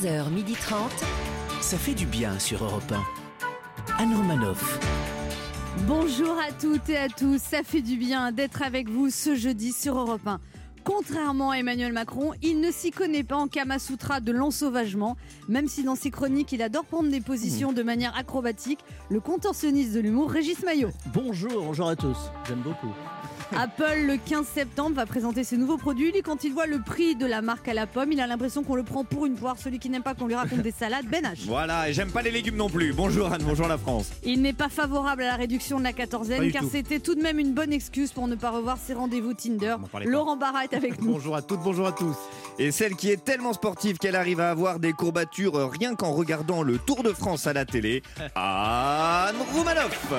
11h30. Ça fait du bien sur Europe 1. Anne Romanoff. Bonjour à toutes et à tous, ça fait du bien d'être avec vous ce jeudi sur Europe 1. Contrairement à Emmanuel Macron, il ne s'y connaît pas en Kamasutra de l'ensauvagement, même si dans ses chroniques il adore prendre des positions de manière acrobatique, le contorsionniste de l'humour Régis Maillot. Bonjour, bonjour à tous, j'aime beaucoup. Apple, le 15 septembre, va présenter ses nouveaux produits. Lui, quand il voit le prix de la marque à la pomme, il a l'impression qu'on le prend pour une poire. Celui qui n'aime pas qu'on lui raconte des salades, Ben H. Voilà, et j'aime pas les légumes non plus. Bonjour Anne, bonjour la France. Il n'est pas favorable à la réduction de la quatorzaine, car c'était tout de même une bonne excuse pour ne pas revoir ses rendez-vous Tinder. Laurent Barra est avec nous. Bonjour à toutes, bonjour à tous. Et celle qui est tellement sportive qu'elle arrive à avoir des courbatures rien qu'en regardant le Tour de France à la télé, Anne Roumanoff.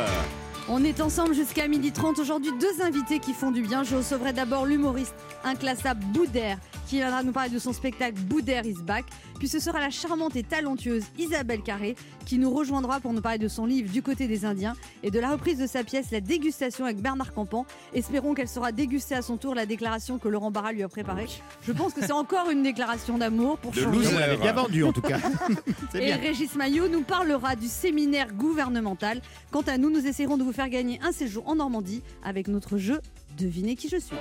On est ensemble jusqu'à 12h30. Aujourd'hui, deux invités qui font du bien. Je recevrai d'abord l'humoriste inclassable Boudère qui viendra nous parler de son spectacle Boudère is back. Puis ce sera la charmante et talentueuse Isabelle Carré qui nous rejoindra pour nous parler de son livre Du côté des Indiens et de la reprise de sa pièce La dégustation avec Bernard Campan. Espérons qu'elle sera dégustée à son tour la déclaration que Laurent Barra lui a préparée. Je pense que c'est encore une déclaration d'amour pour De changer. l'avait bien vendu en tout cas. Et bien. Régis Maillot nous parlera du séminaire gouvernemental. Quant à nous, nous essaierons de vous faire gagner un séjour en Normandie avec notre jeu Devinez qui je suis.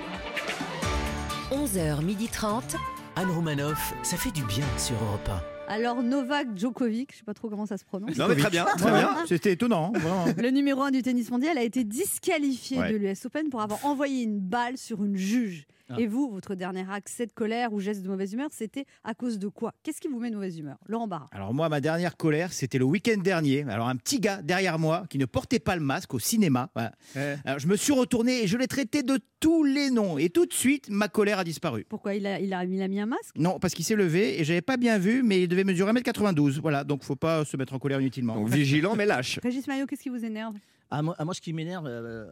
11h30. Anne Romanoff, ça fait du bien sur Europe Alors Novak Djokovic, je sais pas trop comment ça se prononce. Non mais très bien, très bien. C'était étonnant, vraiment. Le numéro 1 du tennis mondial a été disqualifié Ouais. de l'US Open pour avoir envoyé une balle sur une juge. Ah. Et vous, votre dernier accès de colère ou geste de mauvaise humeur, c'était à cause de quoi? Qu'est-ce qui vous met de mauvaise humeur? Laurent Barra. Alors moi, ma dernière colère, c'était le week-end dernier. Alors un petit gars derrière moi qui ne portait pas le masque au cinéma. Voilà. Alors je me suis retourné et je l'ai traité de tous les noms. Et tout de suite, ma colère a disparu. Pourquoi? Il a, il a, il a mis un masque? Non, parce qu'il s'est levé et j'avais pas bien vu, mais il devait mesurer 1m92. Voilà, donc faut pas se mettre en colère inutilement. Donc vigilant mais lâche. Régis Maillot, qu'est-ce qui vous énerve? Ah, moi, ah, moi, ce qui m'énerve, euh,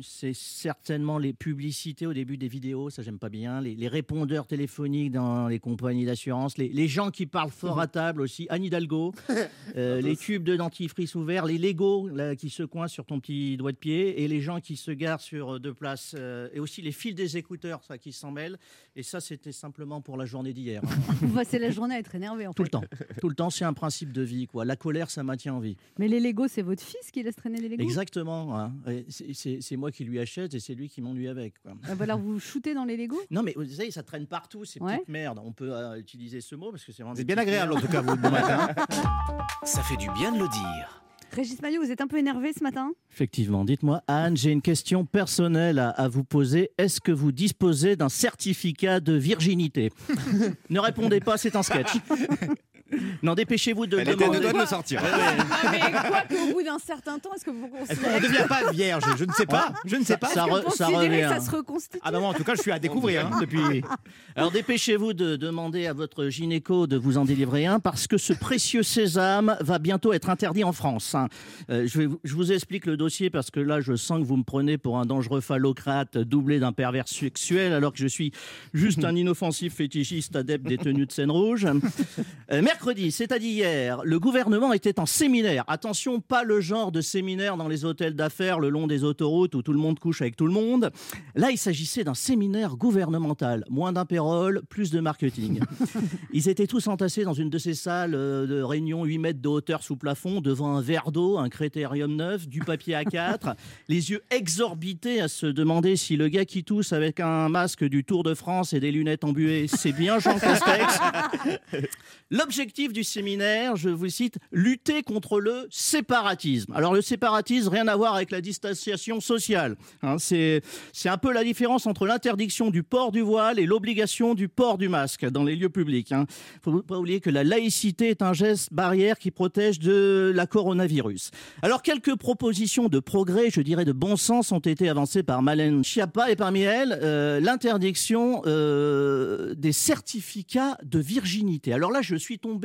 c'est certainement les publicités au début des vidéos, ça j'aime pas bien, les, les répondeurs téléphoniques dans les compagnies d'assurance, les, les gens qui parlent fort à table aussi, Anne Hidalgo, euh, les tubes de dentifrice ouverts, les Legos là, qui se coincent sur ton petit doigt de pied, et les gens qui se garent sur euh, deux places, euh, et aussi les fils des écouteurs, ça qui s'en mêlent, et ça c'était simplement pour la journée d'hier. hein. On va passer la journée à être énervé en Tout fait. le temps, tout le temps, c'est un principe de vie, quoi. La colère, ça maintient en vie. Mais les Legos, c'est votre fils qui laisse traîner Exactement. hein. C'est- moi qui lui achète et c'est lui qui m'ennuie avec. quoi. Ah, bah Alors vous shootez dans les Legos Non, mais vous savez, ça traîne partout, ces Ouais. petites merdes. On peut euh, utiliser ce mot parce que c'est vraiment. C'est des bien agréable en tout cas, vous, le matin. Ça fait du bien de le dire. Régis Maillot, vous êtes un peu énervé ce matin? Effectivement. Dites-moi, Anne, j'ai une question personnelle à, à vous poser. Est-ce que vous disposez d'un certificat de virginité? Ne répondez pas, c'est un sketch. Non, dépêchez-vous de Elle était à demander. deux doigts de le sortir. Ah, mais quoi qu'au bout d'un certain temps, est-ce que vous Est-ce qu'on ne devient pas vierge Je ne sais pas. Je ne sais pas. Ça que re- vous ça considérez que revient. ça se reconstitue Ah bah moi, en tout cas, je suis à découvrir hein, depuis. Alors dépêchez-vous de demander à votre gynéco de vous en délivrer un parce que ce précieux sésame va bientôt être interdit en France. hein. Euh, je, vais vous- je vous explique le dossier parce que là je sens que vous me prenez pour un dangereux phallocrate doublé d'un pervers sexuel alors que je suis juste un inoffensif fétichiste adepte des tenues de scène rouge. Euh, mercredi, c'est-à-dire hier, le gouvernement était en séminaire. Attention, pas le genre de séminaire dans les hôtels d'affaires le long des autoroutes où tout le monde couche avec tout le monde. Là, il s'agissait d'un séminaire gouvernemental. Moins d'impérole, plus de marketing. Ils étaient tous entassés dans une de ces salles euh, de réunion 8 mètres de hauteur sous plafond, devant un verre d'eau, un critérium neuf, du papier A4, les yeux exorbités à se demander si le gars qui tousse avec un masque du Tour de France et des lunettes embuées, c'est bien Jean Castex. L'objectif du séminaire, je vous cite, lutter contre le séparatisme. Alors le séparatisme, rien à voir avec la distanciation sociale. hein. c'est un peu la différence entre l'interdiction du port du voile et l'obligation du port du masque dans les lieux publics. Il ne faut pas oublier que la laïcité est un geste barrière qui protège de la coronavirus. Alors quelques propositions de progrès, je dirais de bon sens, ont été avancées par Malène Schiappa et parmi elles, euh, l'interdiction euh, des certificats de virginité. Alors là, je suis tombé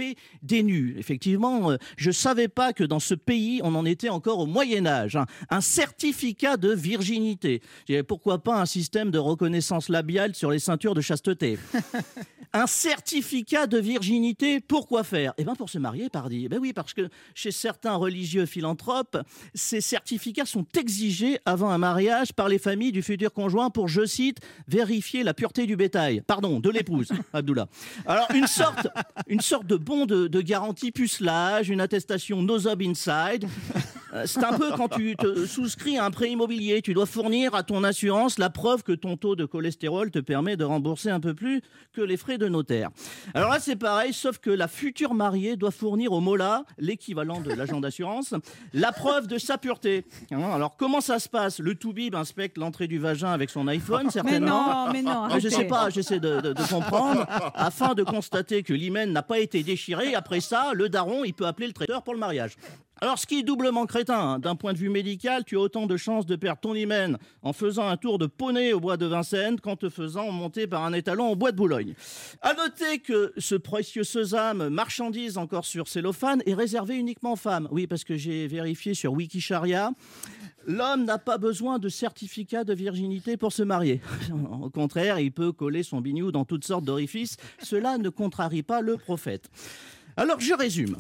des nues. Effectivement, euh, je savais pas que dans ce pays, on en était encore au Moyen Âge. hein. Un certificat de virginité. Pourquoi pas un système de reconnaissance labiale sur les ceintures de chasteté? Un certificat de virginité, pourquoi faire? Eh bien pour se marier, pardi. Ben oui, parce que chez certains religieux philanthropes, ces certificats sont exigés avant un mariage par les familles du futur conjoint pour, je cite, vérifier la pureté du bétail. Pardon, de l'épouse, Abdullah. Alors une sorte, une sorte de bon de, de garantie pucelage, une attestation no job inside. Euh, C'est un peu quand tu te souscris à un prêt immobilier. Tu dois fournir à ton assurance la preuve que ton taux de cholestérol te permet de rembourser un peu plus que les frais de notaire. Alors là, c'est pareil, sauf que la future mariée doit fournir au MOLA, l'équivalent de l'agent d'assurance, la preuve de sa pureté. Hein, Alors comment ça se passe? Le toubib inspecte l'entrée du vagin avec son iPhone, Mais certainement. non, mais non. Ah, je sais arrêtez. pas, j'essaie de, de- de comprendre, afin de constater que l'hymen n'a pas été Après ça, le daron, il peut appeler le traiteur pour le mariage. Alors, ce qui est doublement crétin, hein, d'un point de vue médical, tu as autant de chances de perdre ton hymen en faisant un tour de poney au bois de Vincennes qu'en te faisant monter par un étalon au bois de Boulogne. À noter que ce précieux sésame, marchandise encore sur cellophane, est réservé uniquement aux femmes. Oui, parce que j'ai vérifié sur Wikisharia. L'homme n'a pas besoin de certificat de virginité pour se marier. Au contraire, il peut coller son bignou dans toutes sortes d'orifices. Cela ne contrarie pas le prophète. Alors, je résume.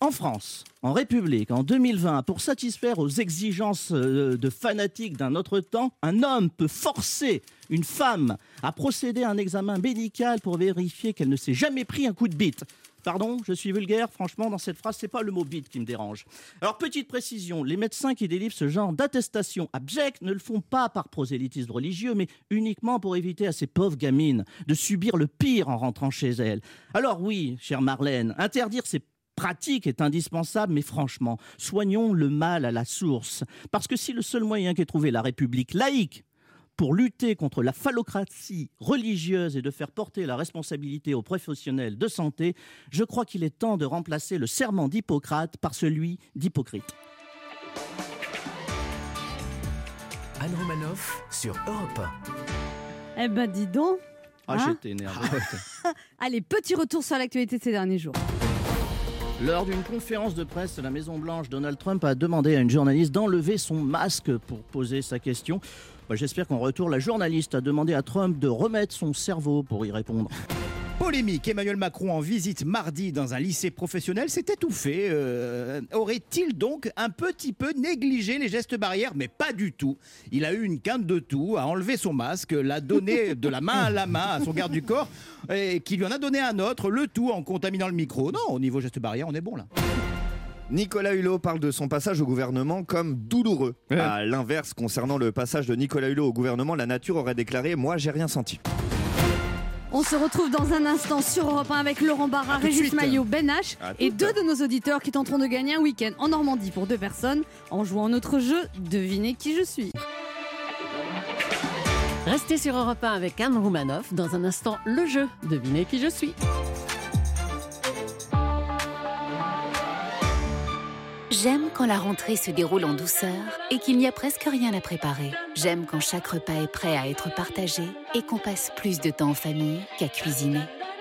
En France, en République, en 2020, pour satisfaire aux exigences euh, de fanatiques d'un autre temps, un homme peut forcer une femme à procéder à un examen médical pour vérifier qu'elle ne s'est jamais pris un coup de bite. Pardon, je suis vulgaire, franchement, dans cette phrase, c'est pas le mot bite qui me dérange. Alors, petite précision, les médecins qui délivrent ce genre d'attestation abjecte ne le font pas par prosélytisme religieux, mais uniquement pour éviter à ces pauvres gamines de subir le pire en rentrant chez elles. Alors oui, chère Marlène, interdire ces pratique est indispensable, mais franchement, soignons le mal à la source. Parce que si le seul moyen qu'ait trouvé la République laïque pour lutter contre la phallocratie religieuse et de faire porter la responsabilité aux professionnels de santé, je crois qu'il est temps de remplacer le serment d'Hippocrate par celui d'Hypocrite. Anne Romanoff sur Europe Eh ben, dis donc. Ah, Hein j'étais énervé. Allez, petit retour sur l'actualité de ces derniers jours. Lors d'une conférence de presse à la Maison-Blanche, Donald Trump a demandé à une journaliste d'enlever son masque pour poser sa question. Bah, J'espère qu'en retour, la journaliste a demandé à Trump de remettre son cerveau pour y répondre. Polémique, Emmanuel Macron en visite mardi dans un lycée professionnel s'est étouffé. Euh, Aurait-il donc un petit peu négligé les gestes barrières? Mais pas du tout. Il a eu une quinte de tout, a enlevé son masque, l'a donné de la main à la main à son garde du corps, et qui lui en a donné un autre, le tout en contaminant le micro. Non, au niveau gestes barrières, on est bon là. Nicolas Hulot parle de son passage au gouvernement comme douloureux. Ouais. À l'inverse, concernant le passage de Nicolas Hulot au gouvernement, la nature aurait déclaré Moi, j'ai rien senti. On se retrouve dans un instant sur Europe 1 avec Laurent Barra, Régis. Maillot, Ben H et deux de nos auditeurs qui tenteront de gagner un week-end en Normandie pour deux personnes en jouant notre jeu Devinez qui je suis. Restez sur Europe 1 avec Anne Roumanoff. Dans un instant, le jeu. Devinez qui je suis. J'aime quand la rentrée se déroule en douceur et qu'il n'y a presque rien à préparer. J'aime quand chaque repas est prêt à être partagé et qu'on passe plus de temps en famille qu'à cuisiner.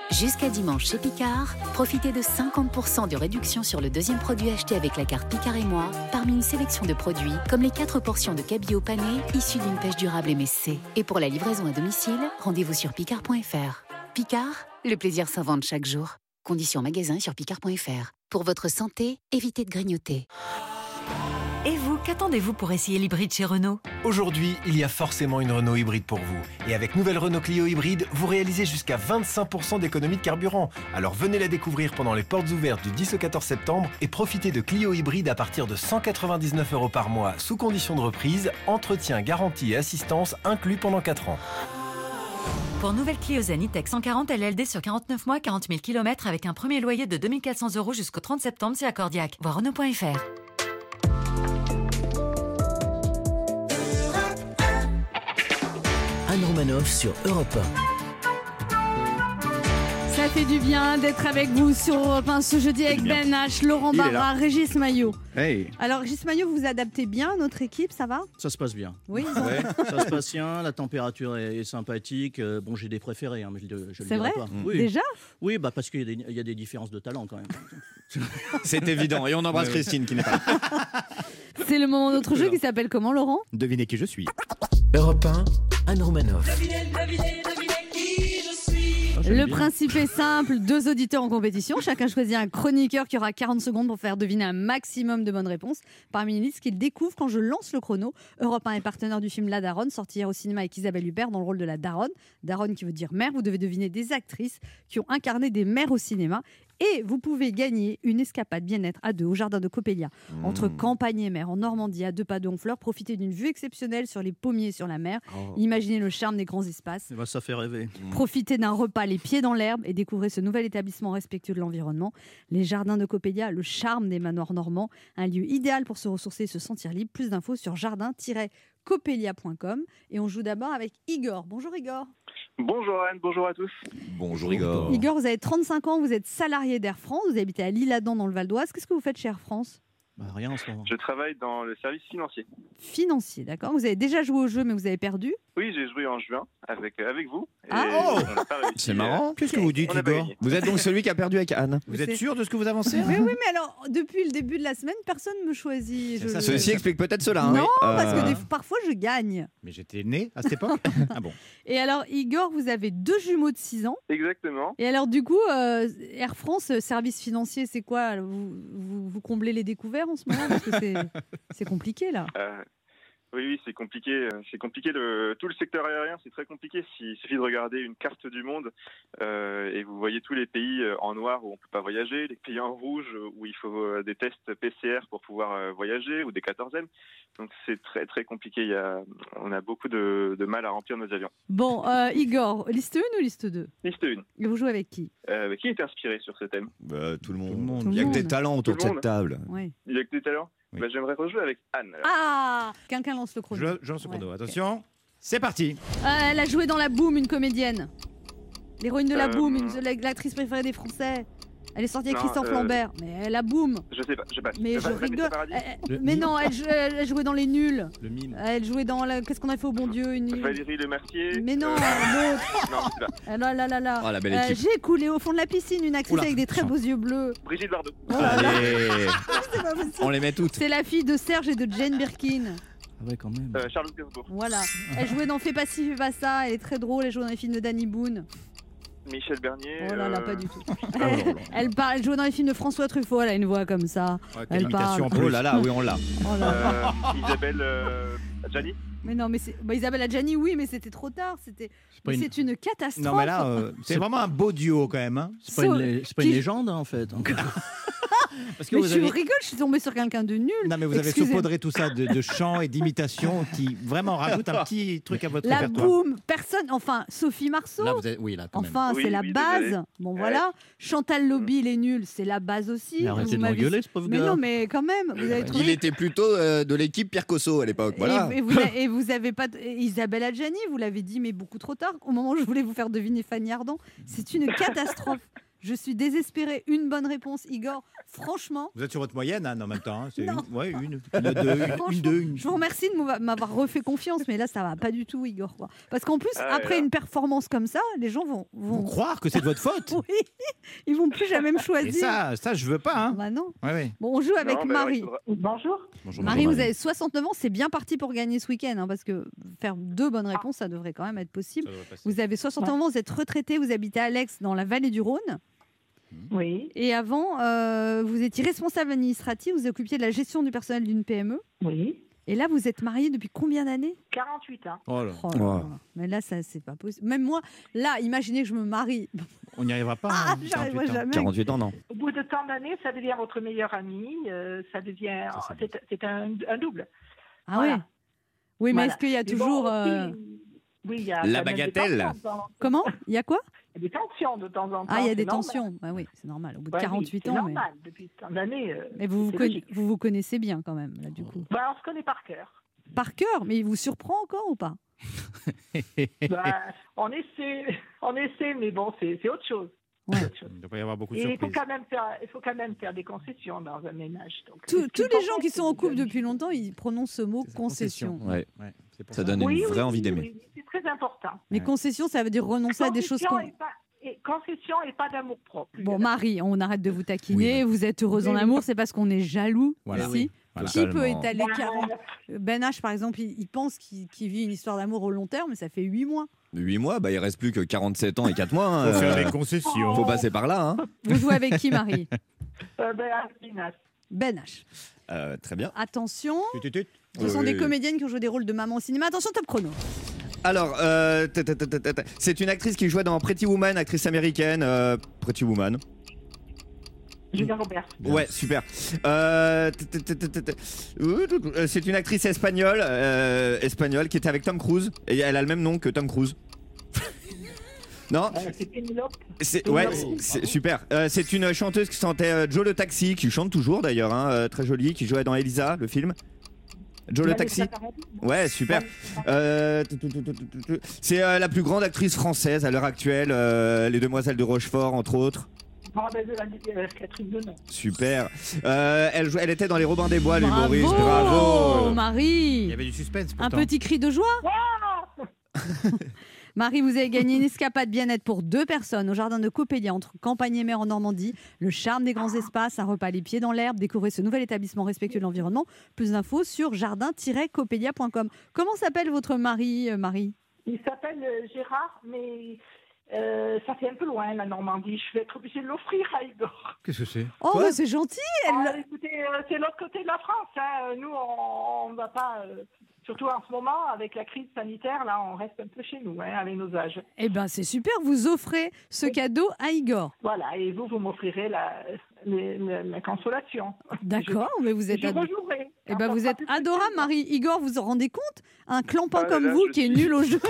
Jusqu'à dimanche chez Picard, profitez de 50% de réduction sur le deuxième produit acheté avec la carte Picard et moi, parmi une sélection de produits comme les 4 portions de cabillaud pané issus d'une pêche durable MSC. Et pour la livraison à domicile, rendez-vous sur picard.fr. Picard, le plaisir s'invente chaque jour. Conditions magasin sur picard.fr. Pour votre santé, évitez de grignoter. Et vous, qu'attendez-vous pour essayer l'hybride chez Renault? Aujourd'hui, il y a forcément une Renault hybride pour vous. Et avec nouvelle Renault Clio hybride, vous réalisez jusqu'à 25% d'économie de carburant. Alors venez la découvrir pendant les portes ouvertes du 10 au 14 septembre et profitez de Clio hybride à partir de 199 euros par mois sous condition de reprise, entretien, garantie et assistance inclus pendant 4 ans. Pour nouvelle Clio Zen E-Tech 140 LLD sur 49 mois, 40 000 km avec un premier loyer de 2400 euros jusqu'au 30 septembre, c'est accordiaque. Voir Renault.fr. Anne Romanoff sur Europe Ça fait du bien d'être avec vous sur Europe 1 ce jeudi avec Ben H, Laurent Il est Barra, Régis Maillot. Hey. Alors Régis Maillot, vous vous adaptez bien à notre équipe, ça va? Ça se passe bien. Oui, Ouais, ça se passe bien, la température est, est sympathique. Euh, bon, j'ai des préférés, hein, mais je, le- je le C'est dirai vrai? pas. Oui, déjà? Oui bah parce qu'il y, a des- il y a des différences de talent quand même. C'est évident. Et on embrasse Christine qui n'est pas là. C'est le moment de notre jeu qui s'appelle comment Laurent? Devinez qui je suis. Europe 1, Anne Romanoff. j'aime Le principe est simple, deux auditeurs en compétition, chacun choisit un chroniqueur qui aura 40 secondes pour faire deviner un maximum de bonnes réponses parmi les listes qu'il découvre quand je lance le chrono. Europe 1 est partenaire du film La Daronne, sorti hier au cinéma avec Isabelle Huppert dans le rôle de la Daronne. Daronne qui veut dire mère, vous devez deviner des actrices qui ont incarné des mères au cinéma. Et vous pouvez gagner une escapade bien-être à deux au jardin de Coppelia, entre campagne et mer, en Normandie, à deux pas de Honfleur. Profitez d'une vue exceptionnelle sur les pommiers et sur la mer. Oh. Imaginez le charme des grands espaces. Eh ben, ça fait rêver. Profitez d'un repas les pieds dans l'herbe et découvrez ce nouvel établissement respectueux de l'environnement. Les jardins de Coppelia, le charme des manoirs normands, un lieu idéal pour se ressourcer et se sentir libre. Plus d'infos sur jardin-coppelia.com. Et on joue d'abord avec Igor. Bonjour Igor. Bonjour Anne, bonjour à tous. Bonjour Igor. Igor, vous avez 35 ans, vous êtes salarié d'Air France, vous habitez à Lille-Adam dans le Val d'Oise. Qu'est-ce que vous faites chez Air France? Bah, rien en ce moment. Je travaille dans le service financier. Financier, d'accord Vous avez déjà joué au jeu, mais vous avez perdu. Oui, j'ai joué en juin avec, euh, avec vous. et Ah, oh. C'est marrant. Qu'est-ce que vous dites, Igor. Vous êtes donc celui qui a perdu avec Anne. Vous êtes sûr de ce que vous avancez Mais oui, mais alors, depuis le début de la semaine, personne ne me choisit. Je- ça, Ceci explique peut-être cela. hein. Non, parce que Euh, des- parfois je gagne. Mais j'étais né à cette époque. ah bon. Et alors, Igor, vous avez deux jumeaux de 6 ans. Exactement. Et alors, du coup, euh, Air France, euh, service financier, c'est quoi? Vous, vous, vous comblez les en ce moment Parce que c'est- c'est compliqué, là. Euh, oui, oui, c'est compliqué. euh, C'est compliqué. Le, tout le secteur aérien, c'est très compliqué. Il suffit de regarder une carte du monde euh, et vous voyez tous les pays euh, en noir où on peut pas voyager, les pays en rouge où il faut des tests PCR pour pouvoir voyager ou des 14e. Donc c'est très très compliqué. Il y a, on a beaucoup de, de mal à remplir nos avions. Bon, euh, Igor, liste 1 ou liste 2 Liste 1. Et vous jouez avec qui? Euh, qui est inspiré sur ce thème? Bah, tout le monde. Tout le monde. Tout Il le y a que des talents autour de cette table. Ouais. Il y a que des talents? Oui. Bah, J'aimerais rejouer avec Anne. alors. Ah Quelqu'un lance le chrono. Je, je lance le chrono. Attention. C'est parti. Euh, elle a joué dans La Boom, une comédienne. L'héroïne de La Euh, Boom, une- l'actrice préférée des Français. Elle est sortie avec Non, Christophe euh, Lambert. Mais La Boom Je sais pas, je sais pas. Mais Euh, je rigole. Elle- elle- Le mais mime. non, elle, jou- elle jouait dans Les Nuls. Le mime. Elle jouait dans la... Qu'est-ce qu'on a fait au bon Dieu une... Valérie Le Mercier. Mais non, euh, l'autre. non, je sais pas. Ah là là là là. Oh, la belle Euh, équipe. J'ai coulé au fond de la piscine une actrice Oula, avec des très beaux yeux bleus. Brigitte Bardot. Oh là là, on les met toutes. C'est la fille de Serge et de Jane Birkin. Ah ouais, quand même. Euh, Charlotte Gainsbourg. Voilà. Elle jouait dans Fais pas ci, fais pas ça. Elle est très drôle. Elle jouait dans les films de Danny Boone. Michel Bernier. Oh là là, euh, pas du tout. Ah. Elle, parle, elle jouait dans les films de François Truffaut. Elle a une voix comme ça. Ouais, Elle parle. Oh là là, oui, on l'a. Oh euh, Isabelle euh, Gianni. Mais non, mais c'est. bah, Isabelle Adjani, oui, mais c'était trop tard. C'était. une- C'est une catastrophe. Non mais là, euh, c'est vraiment un beau duo quand même. hein. C'est pas, So- une légende, hein, en fait. Parce que Mais vous je avez. rigole, je suis tombée sur quelqu'un de nul. Non mais vous avez saupoudré tout ça de, de chant et d'imitation qui vraiment rajoute un petit truc à votre La répertoire. boum, personne. Enfin, Sophie Marceau. Là, vous êtes- Oui, là, quand même. Enfin, Oui, c'est la oui, base. désolé. Bon, Ouais. voilà. Chantal Lobby, il est nul, c'est la base aussi. Mais Vous arrêtez de m'avez- m'engueuler, ce pauvre Mais gars. non, mais quand même, vous avez trouvé. Il était plutôt euh, de l'équipe Pierre Cosso à l'époque. Voilà. Et, et vous, a- et vous avez pas Isabelle Adjani, vous l'avez dit, mais beaucoup trop tard. Au moment où je voulais vous faire deviner Fanny Ardant, c'est une catastrophe. Je suis désespérée. Une bonne réponse, Igor. Franchement, Vous êtes sur votre moyenne Anne en même temps. hein. C'est Non. une, ouais, une, une, deux, une, deux, une. je vous remercie de m'avoir- refait confiance, mais là, ça va pas du tout, Igor. quoi. Parce qu'en plus, Ah, après là. une performance comme ça, les gens vont, Vous vont, croire que c'est de votre faute oui, ils vont plus jamais me Et choisir. ça, ça je veux pas. Hein. Bah non. Ouais, ouais. Bon, on joue avec Non, Marie. faudra- Bonjour. Bonjour, Marie, Marie. vous avez 69 ans, c'est bien parti pour gagner ce week-end, hein, parce que faire deux bonnes réponses, ça devrait quand même être possible. Vous avez 69 ans, vous êtes retraité, vous habitez à Alex, dans la vallée du Rhône. Oui, Et avant, euh, vous étiez responsable administratif, vous occupiez de la gestion du personnel d'une PME. oui. Et là, vous êtes marié depuis combien d'années? 48 ans. Oh là, Oh là là. Mais là, ça, c'est pas possible. Même moi, là, imaginez que je me marie. on n'y arrivera pas. Ah, hein, j'arriverai 48 ans. jamais. 48 ans, non. Au bout de tant d'années, ça devient votre meilleur ami. euh, ça devient. C'est un, un double. Ah Voilà. ouais Oui, mais Voilà. est-ce qu'il y a Mais toujours. euh, Oui, il y a La bagatelle. Comment? Il y a quoi? Il y a des tensions de temps en temps. Ah, il y a c'est des normal. tensions. Ah oui, c'est normal. Au bout de Ouais, oui, 48 c'est ans. Mais... normal. Depuis tant d'années. euh, mais vous vous, c'est conna- logique. vous vous connaissez bien quand même, là, du coup. Bah, on se connaît par cœur. Par cœur, mais il vous surprend encore ou pas? Bah, on essaie, on essaie, mais bon, c'est c'est autre chose. Ouais. C'est autre chose. Il doit pas y avoir beaucoup de Et il faut surprises. quand même faire, il faut quand même faire des concessions dans un ménage. Donc, Tous est les gens qui sont en c'est couple de- depuis longtemps, ils prononcent ce mot C'est ça, concession. Ouais. C'est Ça ça. donne Oui, une vraie oui, envie d'aimer. oui, c'est très important. Mais Ouais. concession, ça veut dire renoncer à des choses Concession qu'on. et pas- et concession et pas d'amour propre. Bon, Marie, on arrête de vous taquiner. Oui, Vous êtes heureuse en amour, c'est parce qu'on est jaloux Voilà. aussi. Voilà. Qui peut étaler Bah, 40 Ben H, par exemple, il, il pense qu'il vit une histoire d'amour au long terme, mais ça fait 8 mois. 8 mois, bah, il reste plus que 47 ans et 4 mois. hein, Faut faire euh, des concessions. Faut passer par là. hein. Vous jouez avec qui, Marie Euh, ben, Alpinas. Ben H. Euh, très bien. Attention, Tut, tut, tut. Ce sont des comédiennes qui ont joué des rôles de maman au cinéma. Attention, top chrono. Alors, euh, ta, ta, ta, ta, ta, ta. c'est une actrice qui jouait dans Pretty Woman, actrice américaine. euh, Pretty Woman. Julia Roberts. Ouais, super. Euh, ta, ta, ta, ta, ta. Euh, C'est une actrice espagnole, euh, espagnole qui était avec Tom Cruise et elle a le même nom que Tom Cruise. non, Euh, c'est Penelope. c'est ouais, c'est super. Euh, c'est une chanteuse qui chantait euh, Joe le taxi, qui chante toujours d'ailleurs, hein, euh, très jolie, qui jouait dans Elisa, le film. Joe le taxi. Ouais, super. Euh, C'est euh, la plus grande actrice française à l'heure actuelle, euh, les Demoiselles de Rochefort entre autres. Super. Euh, elle, elle était dans les Robins des Bois, Bravo, l'humoriste. Bravo. Marie. Il y avait du suspense Un pourtant. petit cri de joie Marie, vous avez gagné une escapade bien-être pour deux personnes au jardin de Copélia entre Campagne et Mer en Normandie. Le charme des grands espaces, un repas les pieds dans l'herbe. Découvrez ce nouvel établissement respectueux de l'environnement. Plus d'infos sur jardin-copélia.com. Comment s'appelle votre mari, euh, Marie? Il s'appelle euh, Gérard, mais euh, ça fait un peu loin, la Normandie. Je vais être obligée de l'offrir à Igor. Qu'est-ce que c'est? Oh, bah, c'est gentil Ah, écoutez, euh, c'est l'autre côté de la France. hein. Nous, on ne va pas... euh, Surtout en ce moment, avec la crise sanitaire, là, on reste un peu chez nous, hein, avec nos âges. Eh ben, c'est super, vous offrez ce cadeau à Igor. Voilà, et vous, vous m'offrirez la, la, la consolation. D'accord, mais vous êtes Je rejouerai. Eh ben, vous êtes adorable, Marie. Igor, vous vous rendez compte? Un clampin Ah comme là, vous je qui est nul au jeu.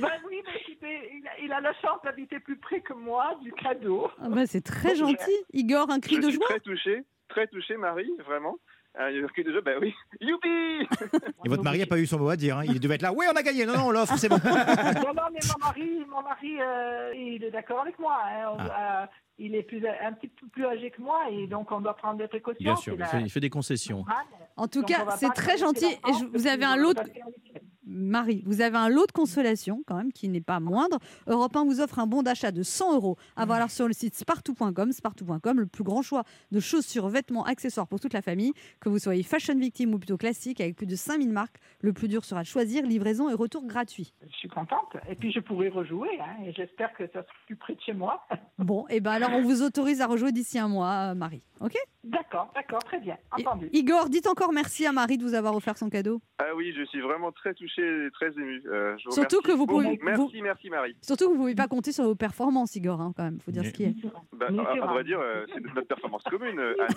Ben oui, mais il, a, il a la chance d'habiter plus près que moi du cadeau. Ah bah, c'est très gentil. Igor, un cri Je de suis joie? très touché, très touché, Marie, vraiment. Un cri de jeu, bah oui. Youpi Et votre mari n'a pas eu son mot à dire. hein. Il devait être là. Oui, on a gagné. Non, non, on l'offre, c'est bon. non, non, mais mon mari, mon mari euh, il est d'accord avec moi. hein. On- Ah. euh, il est plus, un petit peu plus âgé que moi et donc on doit prendre des précautions. Bien sûr, C'est il la- fait, il fait des concessions. En tout Donc, cas, va c'est pas très gentil. Et vous avez un lot. Marie, vous avez un lot de consolation quand même qui n'est pas moindre. Europe 1 vous offre un bon d'achat de 100 euros à voir sur le site spartou.com. Spartou.com, le plus grand choix de chaussures, vêtements, accessoires pour toute la famille. Que vous soyez fashion victime ou plutôt classique, avec plus de 5000 marques, le plus dur sera de choisir, livraison et retour gratuit. Je suis contente. Et puis je pourrai rejouer hein, et j'espère que ça sera plus près de chez moi. Bon, et ben alors on vous autorise à rejouer d'ici un mois, euh, Marie. Ok? D'accord, d'accord, très bien. Entendu. Igor, dites encore merci à Marie de vous avoir offert son cadeau. Ah oui, je suis vraiment très touché et très ému. Euh, je vous Surtout que vous pouvez-. Merci, vous- merci Marie. Surtout que vous ne pouvez pas compter sur vos performances, Igor, hein, quand même. faut dire ce qui est. Bah, à, à vrai dire, euh, c'est notre performance commune. euh, Anne.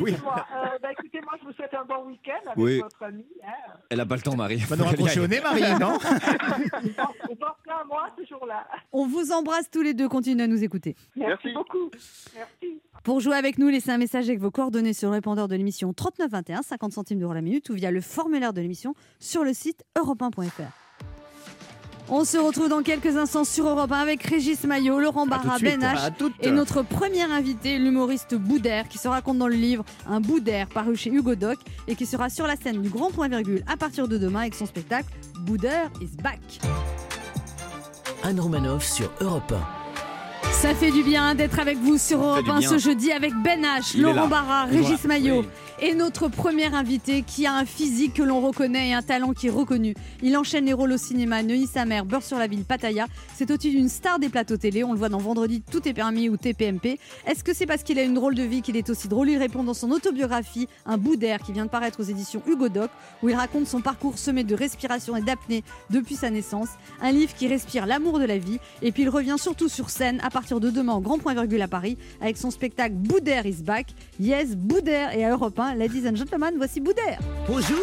Oui. Euh, bah, écoutez, moi je vous souhaite un bon week-end avec Oui. votre ami. Hein. Elle a pas le temps, Marie. Va nous raccrocher au nez, Marie, non On pense plein à moi ce jour-là. On vous embrasse tous les deux. Continuez à nous écouter. Merci, beaucoup. Merci. Pour jouer avec nous, laissez un message avec vos coordonnées sur le répondeur de l'émission 3921, 50 centimes d'euros la minute, ou via le formulaire de l'émission sur le site europe1.fr. On se retrouve dans quelques instants sur Europe 1 avec Régis Maillot, Laurent Barra. Ben H et notre premier invité, l'humoriste Boudère, qui se raconte dans le livre Un Boudère paru chez Hugo Doc et qui sera sur la scène du Grand Point Virgule à partir de demain avec son spectacle Boudère is back. Anne Romanoff sur Europe 1. Ça fait du bien d'être avec vous sur Europe du 1 bien. ce jeudi avec Ben H, Il Laurent. Barra, Régis. Maillot Oui. Et notre premier invité qui a un physique que l'on reconnaît et un talent qui est reconnu. Il enchaîne les rôles au cinéma, Neuilly sa mère, Beurre sur la ville, Pattaya. C'est au-dessus d'une star des plateaux télé. On le voit dans Vendredi, Tout est permis ou TPMP. Est-ce que c'est parce qu'il a une drôle de vie qu'il est aussi drôle? Il répond dans son autobiographie, Un bout qui vient de paraître aux éditions Hugo Doc, où il raconte son parcours semé de respiration et d'apnée depuis sa naissance. Un livre qui respire l'amour de la vie. Et puis il revient surtout sur scène à partir de demain au Grand Point Virgule à Paris avec son spectacle Boudère is back. Yes, Boudère et à Europe 1. Ladies and gentlemen, voici Boudère. Bonjour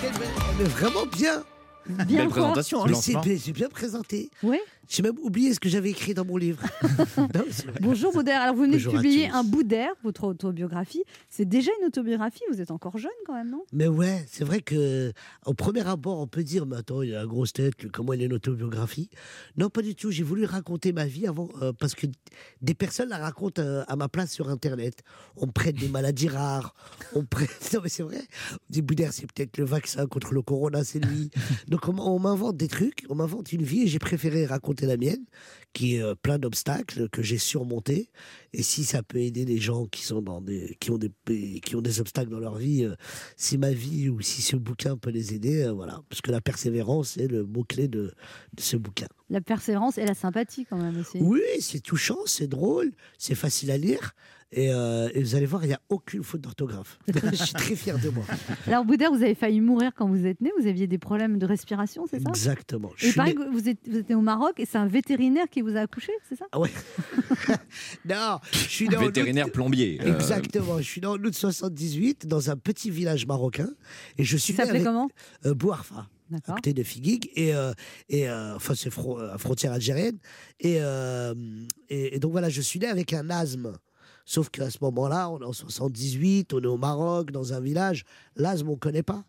quelle belle- elle est vraiment bien Bien Belle quoi présentation, hein. Mais c'est bien présenté. Oui. J'ai même oublié ce que j'avais écrit dans mon livre. Non. Bonjour Boudère. Alors vous venez Bonjour de publier un Boudère, votre autobiographie. C'est déjà une autobiographie. Vous êtes encore jeune quand même, non? Mais ouais, c'est vrai que au premier abord, on peut dire, mais attends, il a la grosse tête, comment il est une autobiographie? Non, pas du tout. J'ai voulu raconter ma vie avant, euh, parce que des personnes la racontent euh, à ma place sur Internet. On prête des maladies rares. On prête... Non, mais c'est vrai. On dit, Boudère, c'est peut-être le vaccin contre le corona, c'est lui. Donc on, on m'invente des trucs, on m'invente une vie, et j'ai préféré raconter raconter la mienne, qui est euh, plein d'obstacles que j'ai surmontés. Et si ça peut aider les gens qui sont dans des, qui ont des, qui ont des obstacles dans leur vie, euh, si ma vie ou si ce bouquin peut les aider, euh, voilà. Parce que la persévérance est le mot clé de, de ce bouquin. La persévérance et la sympathie quand même aussi. Oui, c'est touchant, c'est drôle, c'est facile à lire. Et, euh, et vous allez voir, il n'y a aucune faute d'orthographe. Je suis très fier de moi. Alors Boudère, vous avez failli mourir quand vous êtes né. Vous aviez des problèmes de respiration, c'est ça? Exactement. Je Et il suis paraît né- vous êtes, vous êtes né au Maroc et c'est un vétérinaire qui vous a accouché, c'est ça? Ah ouais. non, je suis né Vétérinaire août- plombier. euh, Exactement. Je suis né en août 78 dans un petit village marocain. Et je suis Ça né s'appelait avec comment? euh, Bouarfa. À côté de Figuig. Et, euh, et euh, enfin, c'est fro- frontière algérienne. Et, euh, et, et donc voilà, je suis né avec un asthme. Sauf qu'à ce moment-là, on est en 78, on est au Maroc, dans un village. L'asthme, on ne connaît pas.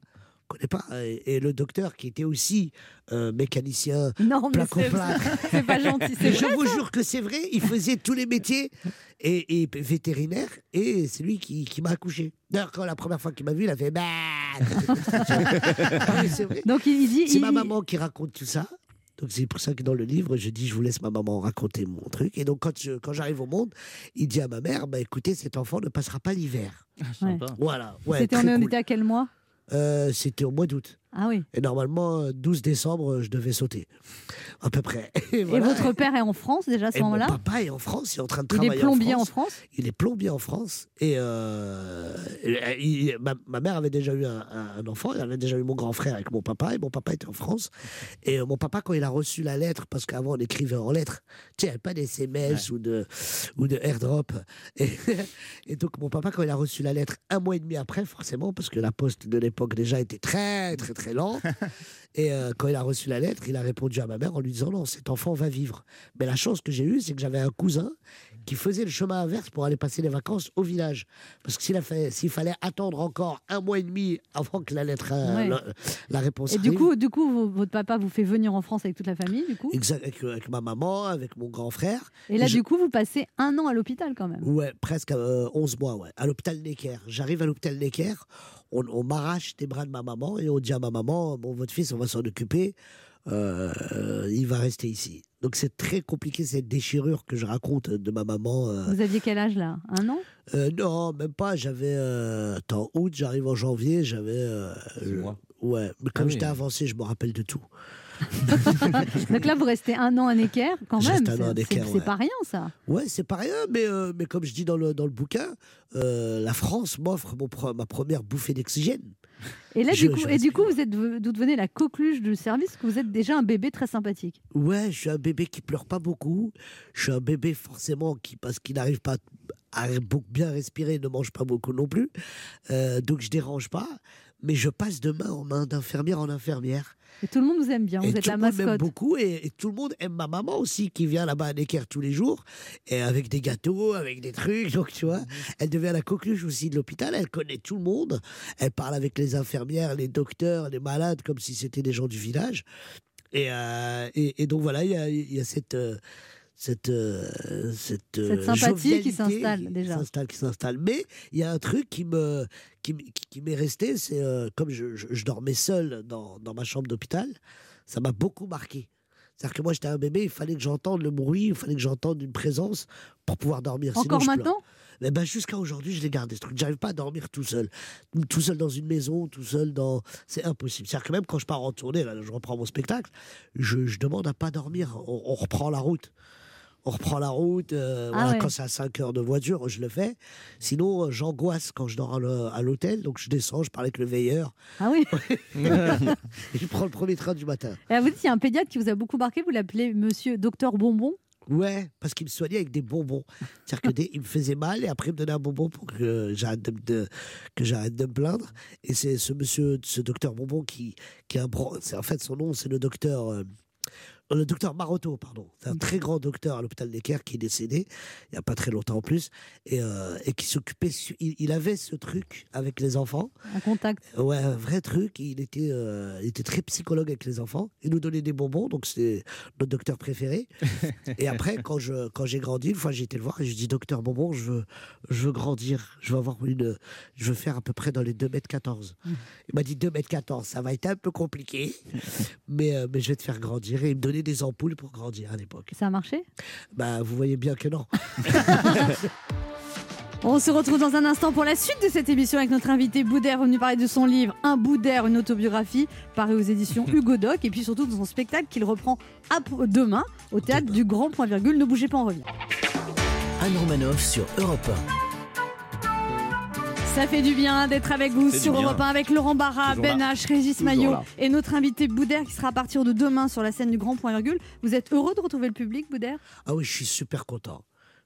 On connaît pas. Et, et le docteur, qui était aussi euh, mécanicien, Non, mais plaque. c'est pas gentil, c'est Je vous jure que c'est vrai. Il faisait tous les métiers et, et vétérinaire. Et c'est lui qui, qui m'a accouché. D'ailleurs, quand la première fois qu'il m'a vu, il a fait bah. Ah c'est vrai. Donc il, il dit. C'est il- ma maman qui raconte tout ça. Donc c'est pour ça que dans le livre, je dis, je vous laisse ma maman raconter mon truc. Et donc quand, je- quand j'arrive au monde, il dit à ma mère, bah écoutez, cet enfant ne passera pas l'hiver. sympa. Voilà. Ouais, C'était on cool. était à quel mois? Euh, C'était au mois d'août. Ah oui. Et normalement, euh, 12 décembre, je devais sauter. À peu près. Et, votre père est en France déjà à ce Et mon moment-là? papa est en France, il est en train de Il travailler est plombier en en France? Il est plombier en France. Et euh, il- ma, ma mère avait déjà eu un, un enfant, elle avait déjà eu mon grand frère avec mon papa, et mon papa était en France. Et euh, mon papa, quand il a reçu la lettre, parce qu'avant on écrivait en lettres, tu sais, pas d'SMS ou, de, ou de airdrop. Et donc mon papa, quand il a reçu la lettre un mois et demi après, forcément, parce que la poste de l'époque déjà était très, très, très lente. Et euh, quand il a reçu la lettre, il a répondu à ma mère en lui disant non, cet enfant va vivre. Mais la chance que j'ai eue, c'est que j'avais un cousin qui faisait le chemin inverse pour aller passer les vacances au village. Parce que s'il fallait attendre encore un mois et demi avant que la lettre, euh, Ouais. la, la réponse Et du arrive, coup, du coup, vo- votre papa vous fait venir en France avec toute la famille, du coup? exact, avec, avec ma maman, avec mon grand frère. Et là, du coup, vous passez un an à l'hôpital quand même? Ouais, presque euh, 11 mois, ouais. À l'hôpital Necker. J'arrive à l'hôpital Necker, on, on m'arrache des bras de ma maman et on dit à ma maman, bon, votre fils, on va s'en occuper, euh, il va rester ici. Donc c'est très compliqué cette déchirure que je raconte de ma maman. euh. Vous aviez quel âge là? Un an? Euh, non, même pas, j'avais... Euh, attends, août, j'arrive en janvier, j'avais... euh, je- Ouais, mais comme Ah oui. j'étais avancé, je me rappelle de tout. Donc là, vous restez un an à Necker quand même. C'est- ouais. pas rien ça. Ouais, c'est pas rien, mais, euh, mais comme je dis dans le, dans le bouquin, euh, la France m'offre ma première bouffée d'oxygène. Et là, Je- du coup, et du coup, vous êtes vous devenez la coqueluche du service, que vous êtes déjà un bébé très sympathique. Ouais, je suis un bébé qui pleure pas beaucoup. Je suis un bébé forcément qui, parce qu'il n'arrive pas à bien respirer, ne mange pas beaucoup non plus. Euh, donc je dérange pas. Mais je passe de main en main, d'infirmière en infirmière. Et tout le monde vous aime bien. et Vous êtes tout la le monde m'aime mascotte. beaucoup et, et tout le monde aime ma maman aussi qui vient là-bas à Necker tous les jours et avec des gâteaux, avec des trucs. Donc tu vois, elle devient la coqueluche aussi de l'hôpital. Elle connaît tout le monde. Elle parle avec les infirmières, les docteurs, les malades comme si c'était des gens du village. Et, euh, et, donc voilà, il y a, il y a cette euh, cette euh, cette, euh, Cette sympathie qui s'installe, déjà. s'installe, qui s'installe. Mais il y a un truc qui me qui, qui- qui m'est resté, c'est euh, comme je, je- je dormais seul dans, dans ma chambre d'hôpital, ça m'a beaucoup marqué. C'est-à-dire que moi j'étais un bébé, il fallait que j'entende le bruit, il fallait que j'entende une présence pour pouvoir dormir. Encore maintenant? Eh ben, Jusqu'à aujourd'hui, je l'ai gardé ce truc. J'arrive pas à dormir tout seul. Tout seul dans une maison, tout seul dans. C'est impossible. C'est-à-dire que même quand je pars en tournée, là, je reprends mon spectacle, je, je demande à pas dormir. On, on reprend la route. On reprend la route. euh, Ah voilà, ouais. Quand c'est à 5 heures de voiture, je le fais. Sinon, euh, j'angoisse quand je dors à l'hôtel. Donc, je descends, je parle avec le veilleur. Ah oui je prends le premier train du matin. Et vous dites, il y a un pédiatre qui vous a beaucoup marqué, vous l'appelez monsieur docteur Bonbon? Ouais, parce qu'il me soignait avec des bonbons. C'est-à-dire que dès- il me faisait mal et après il me donnait un bonbon pour que j'arrête de, me- de- que j'arrête de me plaindre. Et c'est ce monsieur, ce docteur bonbon qui, qui est un En fait, son nom, c'est le docteur. euh, le docteur Maroto, pardon. C'est un très grand docteur à l'hôpital Necker qui est décédé il n'y a pas très longtemps en plus et, euh, et qui s'occupait. Il, il avait ce truc avec les enfants. Un contact. Ouais, un vrai truc. Il était, euh, il était très psychologue avec les enfants. Il nous donnait des bonbons, donc c'est notre docteur préféré. et après, quand je, quand j'ai grandi, une fois j'ai été le voir et je dis docteur bonbon, je veux, je veux grandir, je veux avoir une, je veux faire à peu près dans les 2 mètres 14. Il m'a dit 2 mètres 14, ça va être un peu compliqué, mais, euh, mais je vais te faire grandir. Et il me donnait des ampoules pour grandir à l'époque. Ça a marché? Bah, vous voyez bien que non. On se retrouve dans un instant pour la suite de cette émission avec notre invité Boudère, revenu parler de son livre Un Boudère, une autobiographie, paru aux éditions Hugo Doc, et puis surtout de son spectacle qu'il reprend demain au théâtre du Grand Point Virgule. Ne bougez pas, on revient. Anne Romanoff sur Europe Ça fait du bien d'être avec vous sur. Europe 1 avec Laurent Barra, Ben. H, Régis Maillot et notre invité Boudère qui sera à partir de demain sur la scène du Grand Point Virgule. Vous êtes heureux de retrouver le public, Boudère? Ah oui, je suis super content.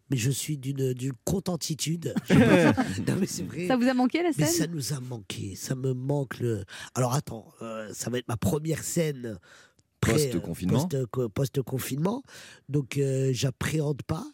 Mais je suis d'une contentitude. non, mais c'est vrai. Ça vous a manqué la Mais scène? ça nous a manqué. Ça me manque le. Alors attends, euh, ça va être ma première scène. pré- Post-confinement. post- co- Post-confinement. Donc euh, j'appréhende pas.